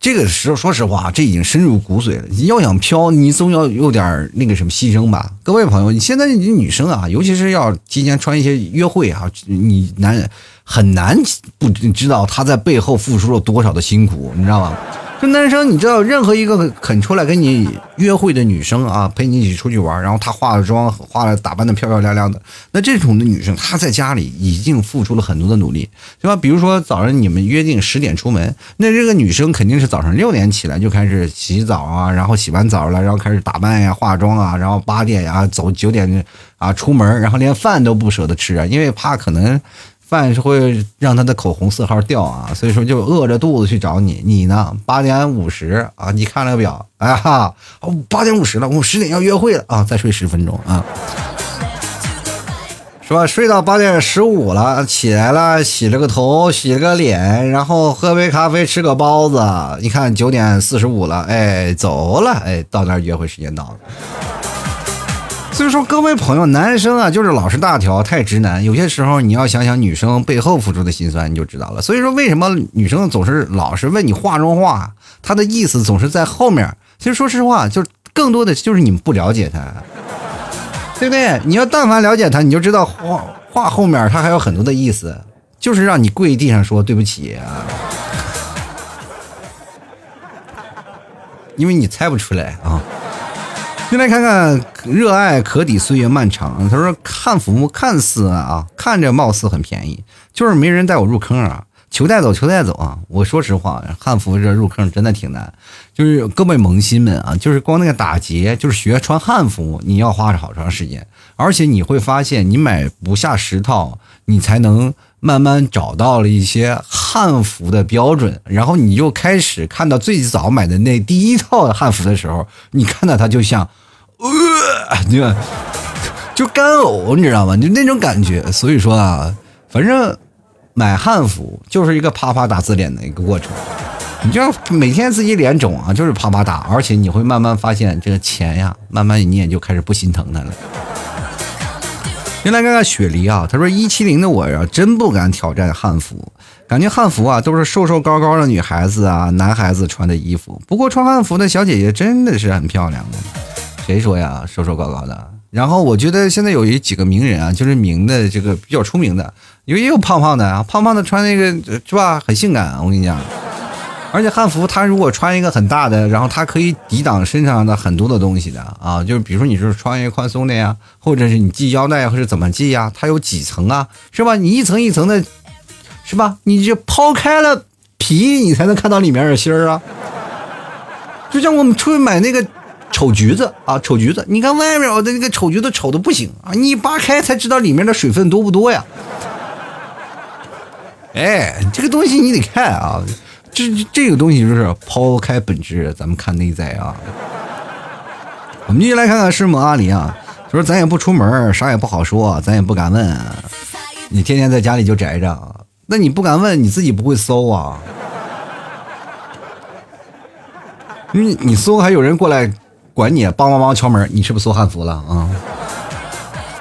这个时候，说实话，这已经深入骨髓了。你要想飘，你总要有点那个什么牺牲吧？各位朋友，你现在你女生啊，尤其是要提前穿一些约会啊，你男人很难不知道他在背后付出了多少的辛苦，你知道吗？这男生，你知道，任何一个肯出来跟你约会的女生啊，陪你一起出去玩，然后她化了妆，化了打扮的漂漂亮亮的，那这种的女生，她在家里已经付出了很多的努力，对吧？比如说早上你们约定十点出门，那这个女生肯定是早上六点起来就开始洗澡啊，然后洗完澡了，然后开始打扮呀、化妆啊，然后八点呀走九点啊出门，然后连饭都不舍得吃啊，因为怕可能。饭是会让他的口红色号掉啊，所以说就饿着肚子去找你。你呢？八点五十啊，你看了个表，哎哈，哦，八点五十了，我十点要约会了啊，再睡十分钟啊，是吧？睡到八点十五了，起来了，洗了个头，洗了个脸，然后喝杯咖啡，吃个包子。你看九点四十五了，哎，走了，哎，到那儿约会时间到了。所以说，各位朋友，男生啊，就是老是大条，太直男。有些时候，你要想想女生背后付出的辛酸，你就知道了。所以说，为什么女生总是老是问你化妆话，她的意思总是在后面。其实，说实话，就更多的就是你们不了解她，对不对？你要但凡了解她，你就知道画画后面她还有很多的意思，就是让你跪地上说对不起啊，因为你猜不出来啊。先来看看，热爱可抵岁月漫长。他说汉服看似啊，看着貌似很便宜，就是没人带我入坑啊，求带走，求带走啊！我说实话，汉服这入坑真的挺难。就是各位萌新们啊，就是光那个打结，就是学穿汉服，你要花好长时间，而且你会发现，你买不下十套，你才能慢慢找到了一些汉服的标准，然后你就开始看到最早买的那第一套汉服的时候，你看到它就像。呃，你看就干呕，你知道吗？就那种感觉。所以说啊，反正买汉服就是一个啪啪打自脸的一个过程。你就要每天自己脸肿啊，就是啪啪打，而且你会慢慢发现这个钱呀，慢慢你也就开始不心疼它了。先来看看雪梨啊，他说一七零的我呀，真不敢挑战汉服，感觉汉服啊都是瘦瘦高高的女孩子啊、男孩子穿的衣服。不过穿汉服的小姐姐真的是很漂亮的。谁说呀？瘦瘦高高的。然后我觉得现在有一几个名人啊，就是名的这个比较出名的，因为也有胖胖的啊，胖胖的穿那个是吧，很性感。我跟你讲，而且汉服它如果穿一个很大的，然后它可以抵挡身上的很多的东西的啊，就是比如说你是穿一个宽松的呀，或者是你系腰带或者怎么系呀，它有几层啊，是吧？你一层一层的，是吧？你就抛开了皮，你才能看到里面的芯儿啊。就像我们出去买那个。丑橘子啊，丑橘子！你看外面我的那个丑橘子丑的不行啊，你扒开才知道里面的水分多不多呀。哎，这个东西你得看啊，这这个东西就是抛开本质，咱们看内在啊。我们继续来看看师母阿里啊，说咱也不出门，啥也不好说，咱也不敢问。你天天在家里就宅着，那你不敢问，你自己不会搜啊？你你搜还有人过来。管你，梆梆梆敲门，你是不是搜汉服了啊？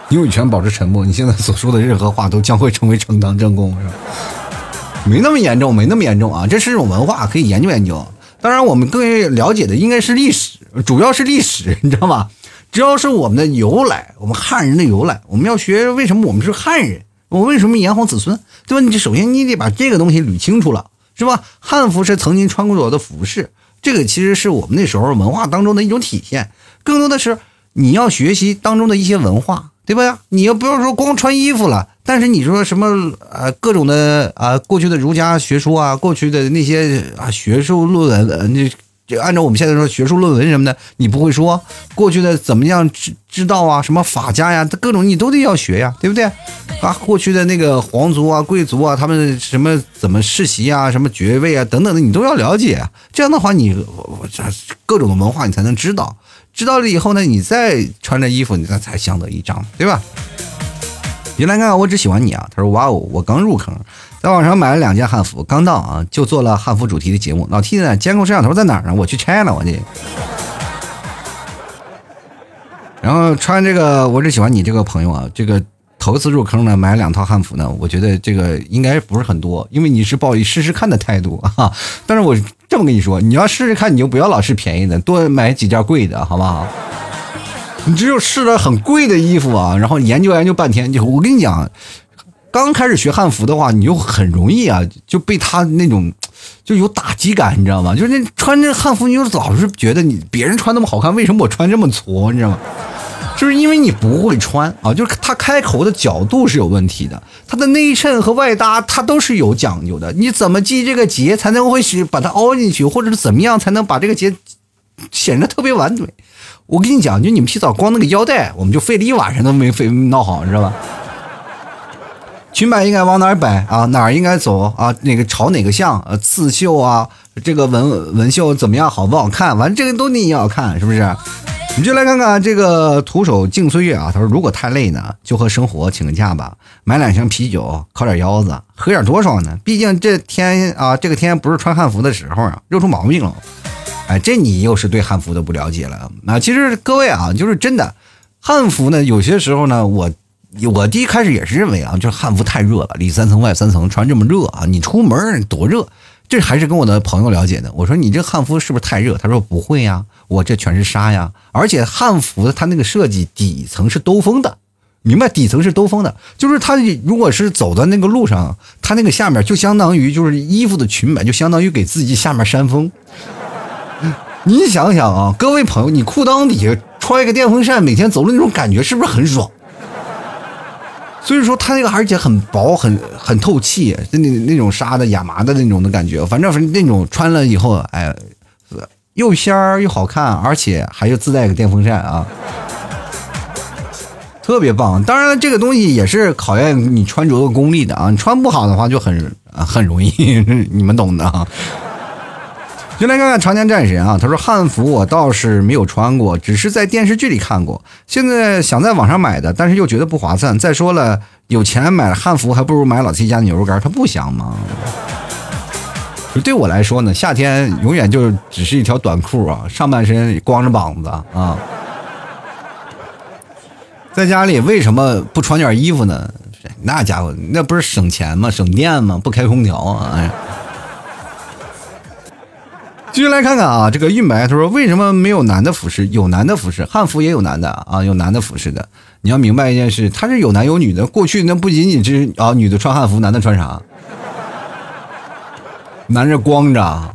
你有权保持沉默。你现在所说的任何话都将会成为呈堂证供，是吧？没那么严重，没那么严重啊。这是一种文化，可以研究研究。当然，我们更了解的应该是历史，主要是历史，你知道吗？只要是我们的由来，我们汉人的由来，我们要学为什么我们是汉人，我为什么炎黄子孙，对吧？你首先你得把这个东西捋清楚了，是吧？汉服是曾经穿过的服饰。这个其实是我们那时候文化当中的一种体现，更多的是你要学习当中的一些文化，对吧？你要不要说光穿衣服了？但是你说什么呃各种的啊过去的儒家学说啊，过去的那些啊学术论文，你就按照我们现在说学术论文什么的，你不会说过去的怎么样知知道啊？什么法家呀，各种你都得要学呀，对不对？啊，过去的那个皇族啊、贵族啊，他们什么怎么世袭啊、什么爵位啊等等的，你都要了解。这样的话，你这各种的文化你才能知道。知道了以后呢，你再穿着衣服，你那才相得益彰，对吧？原来看看，我只喜欢你啊！他说：“哇哦，我刚入坑。”在网上买了两件汉服，刚到啊，就做了汉服主题的节目。老 T 呢，监控摄像头在哪儿呢？我去拆了，我这。然后穿这个，我只喜欢你这个朋友啊，这个头一次入坑呢，买了两套汉服呢，我觉得这个应该不是很多，因为你是抱以试试看的态度啊。但是我这么跟你说，你要试试看，你就不要老试便宜的，多买几件贵的，好不好？你只有试了很贵的衣服啊，然后研究研究半天，就我跟你讲。刚开始学汉服的话，你就很容易啊，就被他那种就有打击感，你知道吗？就是那穿着汉服，你就老是觉得你别人穿那么好看，为什么我穿这么矬？你知道吗？就是因为你不会穿啊，就是它开口的角度是有问题的，它的内衬和外搭它都是有讲究的。你怎么系这个结才能会使把它凹进去，或者是怎么样才能把这个结显得特别完美？我跟你讲，就你们洗澡光那个腰带，我们就费了一晚上都没费闹好，你知道吧？裙摆应该往哪儿摆啊？哪儿应该走啊？哪个朝哪个向？呃，刺绣啊，这个纹纹绣怎么样？好不好看？完，这个都你也要看，是不是？你就来看看这个徒手静岁月啊。他说：“如果太累呢，就和生活请个假吧，买两箱啤酒，烤点腰子，喝点多爽呢。毕竟这天啊，这个天不是穿汉服的时候啊，热出毛病了。哎，这你又是对汉服的不了解了。那其实各位啊，就是真的，汉服呢，有些时候呢，我我第一开始也是认为啊，就是汉服太热了，里三层外三层，穿这么热啊，你出门多热。这还是跟我的朋友了解的。我说你这汉服是不是太热？他说不会呀。我这全是纱呀，而且汉服它那个设计底层是兜风的，明白？底层是兜风的，就是它如果是走在那个路上，它那个下面就相当于就是衣服的裙摆，就相当于给自己下面扇风。你想想啊，各位朋友，你裤裆底下穿一个电风扇，每天走路那种感觉是不是很爽？所以说它那个而且很薄，很很透气，那那种纱的亚麻的那种的感觉，反正反正那种穿了以后，哎。又仙儿又好看，而且还有自带个电风扇啊，特别棒。当然，这个东西也是考验你穿着的功力的啊。你穿不好的话就很很容易，你们懂的啊。就来看看《长江战神》啊，他说汉服我倒是没有穿过，只是在电视剧里看过。现在想在网上买的，但是又觉得不划算。再说了，有钱买汉服还不如买老 T 家的牛肉干，它不香吗？就对我来说呢，夏天永远就只是一条短裤啊，上半身光着膀子啊。在家里为什么不穿点衣服呢？那家伙那不是省钱吗？省电吗？不开空调啊！哎。继续来看看啊，这个韵白他说为什么没有男的服饰？有男的服饰，汉服也有男的啊，有男的服饰的。你要明白一件事，他是有男有女的。过去那不仅仅是啊，女的穿汉服，男的穿啥？男人光着，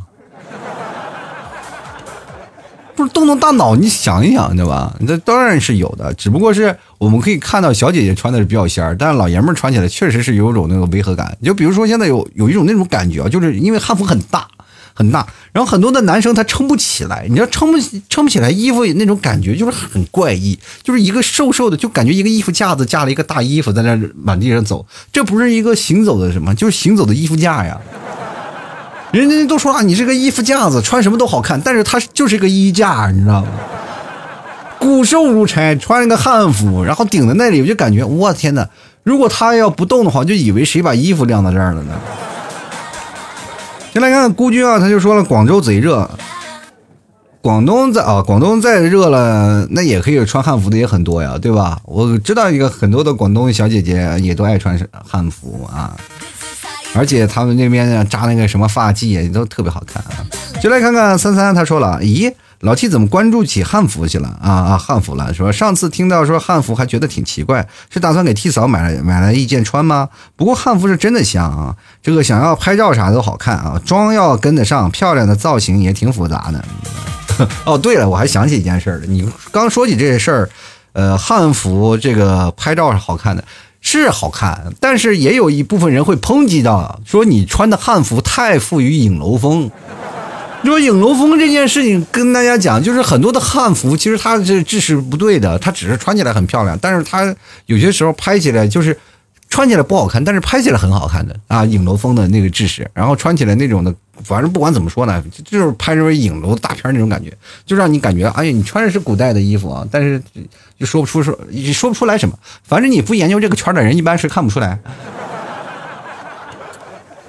不是动动大脑，你想一想，对吧？这当然是有的，只不过是我们可以看到小姐姐穿的是比较仙儿，但是老爷们穿起来确实是有种那个违和感。就比如说现在有有一种那种感觉啊，就是因为汉服很大很大，然后很多的男生他撑不起来，你知道撑不撑不起来衣服那种感觉就是很怪异，就是一个瘦瘦的，就感觉一个衣服架子架了一个大衣服在那满地上走，这不是一个行走的什么，就是行走的衣服架呀。人家都说啊，你是个衣服架子，穿什么都好看，但是它就是个衣架，你知道吗？骨瘦如柴，穿一个汉服，然后顶在那里，我就感觉，我天哪！如果他要不动的话，就以为谁把衣服晾到这儿了呢？先来看看孤军啊，他就说了，广州贼热，广东在啊，广东再热了，那也可以穿汉服的也很多呀，对吧？我知道一个很多的广东小姐姐也都爱穿汉服啊。而且他们那边扎那个什么发髻也都特别好看啊！就来看看三三，他说了，咦，老 T 怎么关注起汉服去了啊啊，汉服了，说上次听到说汉服还觉得挺奇怪，是打算给 T 嫂买买了一件穿吗？不过汉服是真的香啊，这个想要拍照啥都好看啊，妆要跟得上，漂亮的造型也挺复杂的。哦，对了，我还想起一件事儿了，你刚说起这事儿，呃，汉服这个拍照是好看的。是好看，但是也有一部分人会抨击到，说你穿的汉服太富于影楼风。说影楼风这件事情，跟大家讲，就是很多的汉服其实它这制式不对的，它只是穿起来很漂亮，但是它有些时候拍起来就是穿起来不好看，但是拍起来很好看的啊，影楼风的那个制式，然后穿起来那种的。反正不管怎么说呢，就是拍成影楼大片那种感觉，就让你感觉，哎呀，你穿的是古代的衣服啊，但是就说不出说，说不出来什么。反正你不研究这个圈的人，一般是看不出来。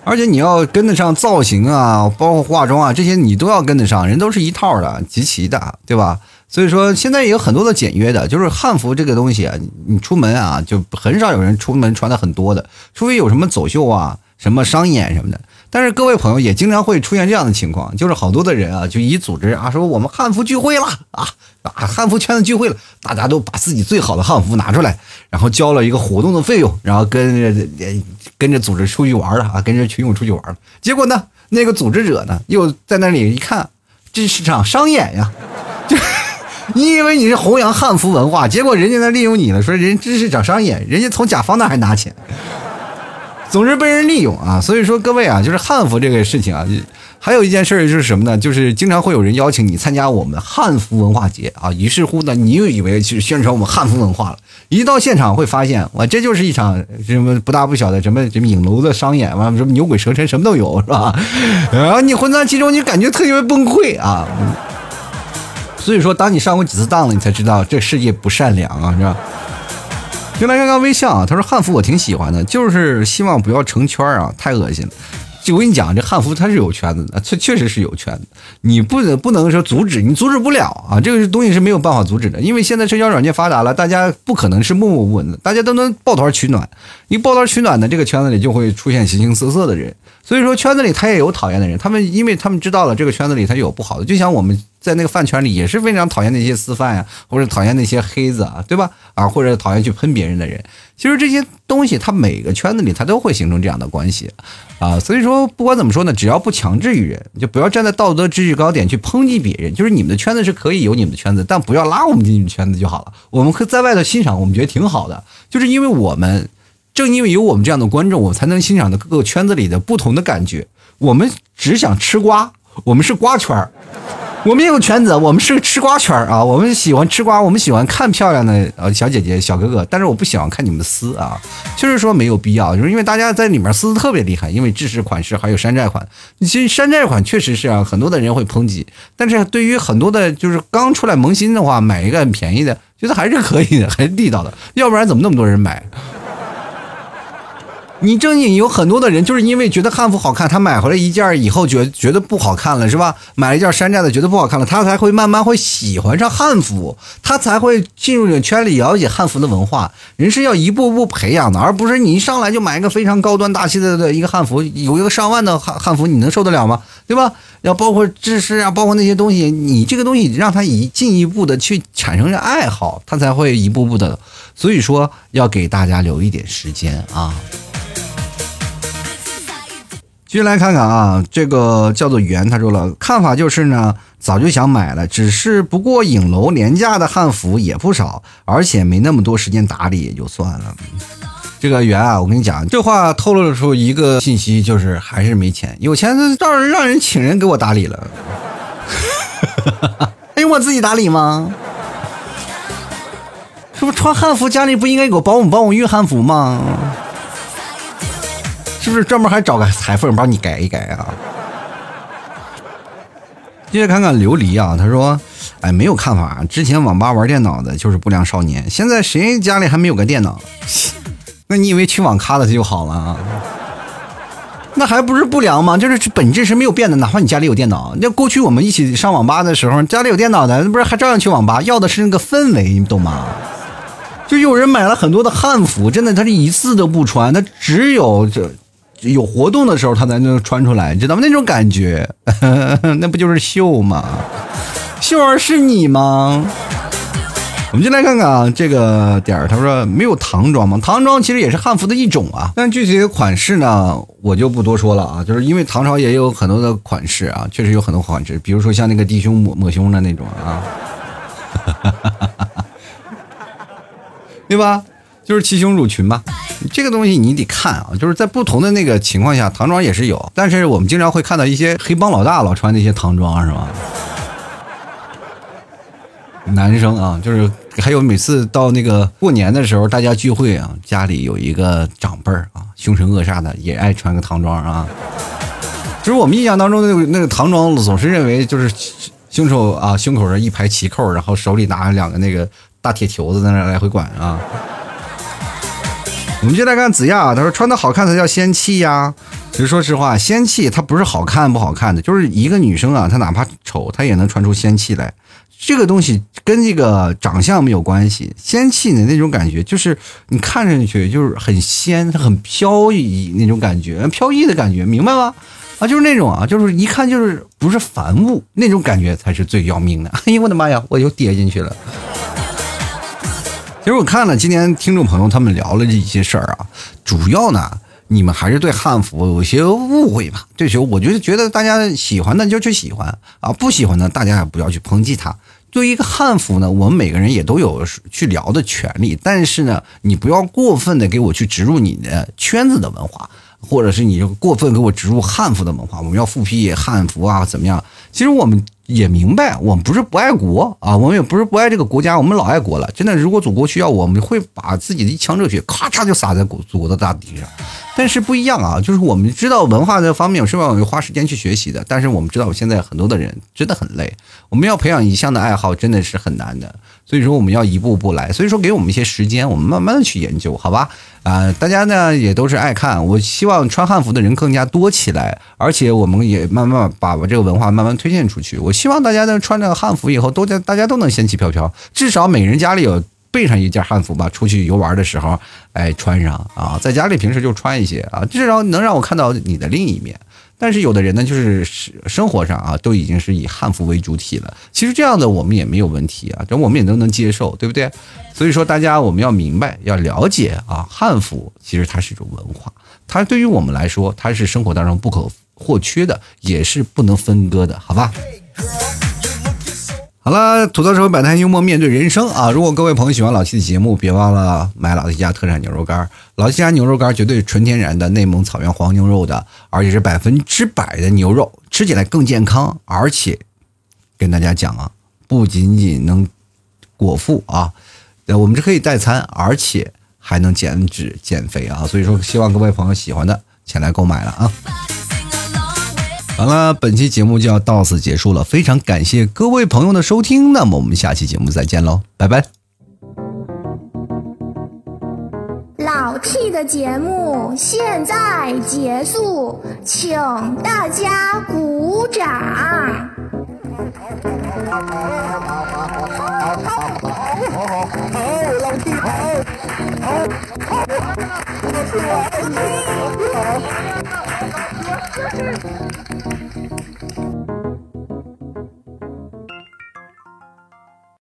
而且你要跟得上造型啊，包括化妆啊，这些你都要跟得上，人都是一套的，集齐的，对吧？所以说现在也有很多的简约的，就是汉服这个东西啊，你出门啊，就很少有人出门穿的很多的，除非有什么走秀啊，什么商演什么的。但是各位朋友也经常会出现这样的情况，就是好多的人啊，就一组织啊，说我们汉服聚会了啊啊，汉服圈子聚会了，大家都把自己最好的汉服拿出来，然后交了一个活动的费用，然后跟着跟着组织出去玩了啊，跟着群友出去玩了。结果呢，那个组织者呢，又在那里一看，这是场商演呀，就你以为你是弘扬汉服文化，结果人家在利用你了，说人这是场商演，人家从甲方那还拿钱，总是被人利用啊。所以说各位啊，就是汉服这个事情啊。还有一件事儿就是什么呢？就是经常会有人邀请你参加我们汉服文化节啊，于是乎呢，你又以为是宣传我们汉服文化了。一到现场会发现，哇，这就是一场什么不大不小的什么什么影楼的商演，完什么牛鬼蛇神什么都有，是吧？然后你混在其中，你感觉特别崩溃啊。所以说，当你上过几次当了，你才知道这世界不善良啊，是吧？就来看看微笑啊，他说汉服我挺喜欢的，就是希望不要成圈啊，太恶心了。就我跟你讲，这汉服它是有圈子的，确确实是有圈子。你不能不能说阻止，你阻止不了啊，这个东西是没有办法阻止的。因为现在社交软件发达了，大家不可能是默默无闻的，大家都能抱团取暖。一抱团取暖的这个圈子里就会出现形形色色的人，所以说圈子里他也有讨厌的人，他们因为他们知道了这个圈子里他有不好的，就像我们。在那个饭圈里也是非常讨厌那些私饭呀，或者讨厌那些黑子啊，对吧？啊，或者讨厌去喷别人的人。其实这些东西，它每个圈子里它都会形成这样的关系啊。所以说，不管怎么说呢，只要不强制于人，就不要站在道德制高点去抨击别人。就是你们的圈子是可以有你们的圈子，但不要拉我们进去圈子就好了。我们可以在外头欣赏，我们觉得挺好的。就是因为我们正因为有我们这样的观众，我才能欣赏到各个圈子里的不同的感觉。我们只想吃瓜，我们是瓜圈儿。我们有圈子，我们是个吃瓜圈儿啊！我们喜欢吃瓜，我们喜欢看漂亮的呃小姐姐、小哥哥，但是我不喜欢看你们撕啊，就是说没有必要，就是因为大家在里面撕的特别厉害，因为制式款式还有山寨款。其实山寨款确实是啊，很多的人会抨击，但是对于很多的，就是刚出来萌新的话，买一个很便宜的，觉得还是可以的，还是地道的，要不然怎么那么多人买？你正经有很多的人，就是因为觉得汉服好看，他买回来一件以后，觉觉得不好看了，是吧？买了一件山寨的，觉得不好看了，他才会慢慢会喜欢上汉服，他才会进入这个圈里，了解汉服的文化。人是要一步步培养的，而不是你一上来就买一个非常高端大气的的一个汉服，有一个上万的汉汉服，你能受得了吗？对吧？要包括知识啊，包括那些东西，你这个东西让他一进一步的去产生爱好，他才会一步步的。所以说，要给大家留一点时间啊。继续来看看啊，这个叫做圆，他说了，看法就是呢，早就想买了，只是不过影楼廉价的汉服也不少，而且没那么多时间打理，也就算了。这个圆啊，我跟你讲，这话透露出一个信息，就是还是没钱，有钱让人让人请人给我打理了。哎，我自己打理吗？是不是穿汉服家里不应该有保姆帮我熨汉服吗？是不是专门还找个裁缝帮你改一改啊？接着看看琉璃啊，他说：“哎，没有看法。之前网吧玩电脑的就是不良少年，现在谁家里还没有个电脑？那你以为去网咖的就好了啊？那还不是不良吗？就是本质是没有变的。哪怕你家里有电脑，那过去我们一起上网吧的时候，家里有电脑的，那不是还照样去网吧？要的是那个氛围，你懂吗？就有人买了很多的汉服，真的他是一次都不穿，他只有这。”有活动的时候，他才能穿出来，你知道吗？那种感觉，那不就是秀吗？秀儿是你吗？我们就来看看啊，这个点儿，他说没有唐装吗？唐装其实也是汉服的一种啊，但具体的款式呢，我就不多说了啊。就是因为唐朝也有很多的款式啊，确实有很多款式，比如说像那个低胸抹抹胸的那种啊，对吧？就是齐胸乳裙吧。这个东西你得看啊，就是在不同的那个情况下，唐装也是有，但是我们经常会看到一些黑帮老大老穿那些唐装，是吧？男生啊，就是还有每次到那个过年的时候，大家聚会啊，家里有一个长辈啊，凶神恶煞的，也爱穿个唐装啊。就是我们印象当中那个那个唐装，总是认为就是凶手啊，胸口上一排齐扣，然后手里拿着两个那个大铁球子在那来回管啊。我们就来看子亚，他说穿的好看才叫仙气呀。其实说实话，仙气它不是好看不好看的，就是一个女生啊，她哪怕丑，她也能穿出仙气来。这个东西跟这个长相没有关系，仙气的那种感觉，就是你看上去就是很仙，很飘逸那种感觉，飘逸的感觉，明白吗？啊，就是那种啊，就是一看就是不是凡物那种感觉才是最要命的。哎呦我的妈呀，我又跌进去了。其实我看了今天听众朋友他们聊了这些事儿啊，主要呢你们还是对汉服有些误会吧？这时候我就觉得大家喜欢的就去喜欢啊，不喜欢的大家也不要去抨击它。对于一个汉服呢，我们每个人也都有去聊的权利，但是呢，你不要过分的给我去植入你的圈子的文化，或者是你过分给我植入汉服的文化。我们要复辟汉服啊，怎么样？其实我们。也明白，我们不是不爱国啊，我们也不是不爱这个国家，我们老爱国了。真的，如果祖国需要，我们会把自己的一腔热血咔嚓就洒在祖祖国的大地上。但是不一样啊，就是我们知道文化这方面是要花时间去学习的，但是我们知道现在很多的人真的很累，我们要培养一项的爱好真的是很难的。所以说我们要一步步来，所以说给我们一些时间，我们慢慢的去研究，好吧？啊，大家呢也都是爱看，我希望穿汉服的人更加多起来，而且我们也慢慢把我这个文化慢慢推荐出去。我希望大家呢穿着汉服以后，都在大家都能仙气飘飘，至少每人家里有备上一件汉服吧，出去游玩的时候，哎，穿上啊，在家里平时就穿一些啊，至少能让我看到你的另一面。但是有的人呢，就是生活上啊，都已经是以汉服为主体了。其实这样的我们也没有问题啊，这我们也都能接受，对不对？所以说，大家我们要明白，要了解啊，汉服其实它是一种文化，它对于我们来说，它是生活当中不可或缺的，也是不能分割的，好吧？好了，吐槽社会百态，幽默面对人生啊！如果各位朋友喜欢老七的节目，别忘了买老七家特产牛肉干。老七家牛肉干绝对是纯天然的内蒙草原黄牛肉的，而且是百分之百的牛肉，吃起来更健康。而且跟大家讲啊，不仅仅能果腹啊，我们是可以代餐，而且还能减脂减肥啊！所以说，希望各位朋友喜欢的，前来购买了啊！好了，本期节目就要到此结束了，非常感谢各位朋友的收听，那么我们下期节目再见喽，拜拜。老 T 的节目现在结束，请大家鼓掌。好，好，老 T，好，好，好。Thank you.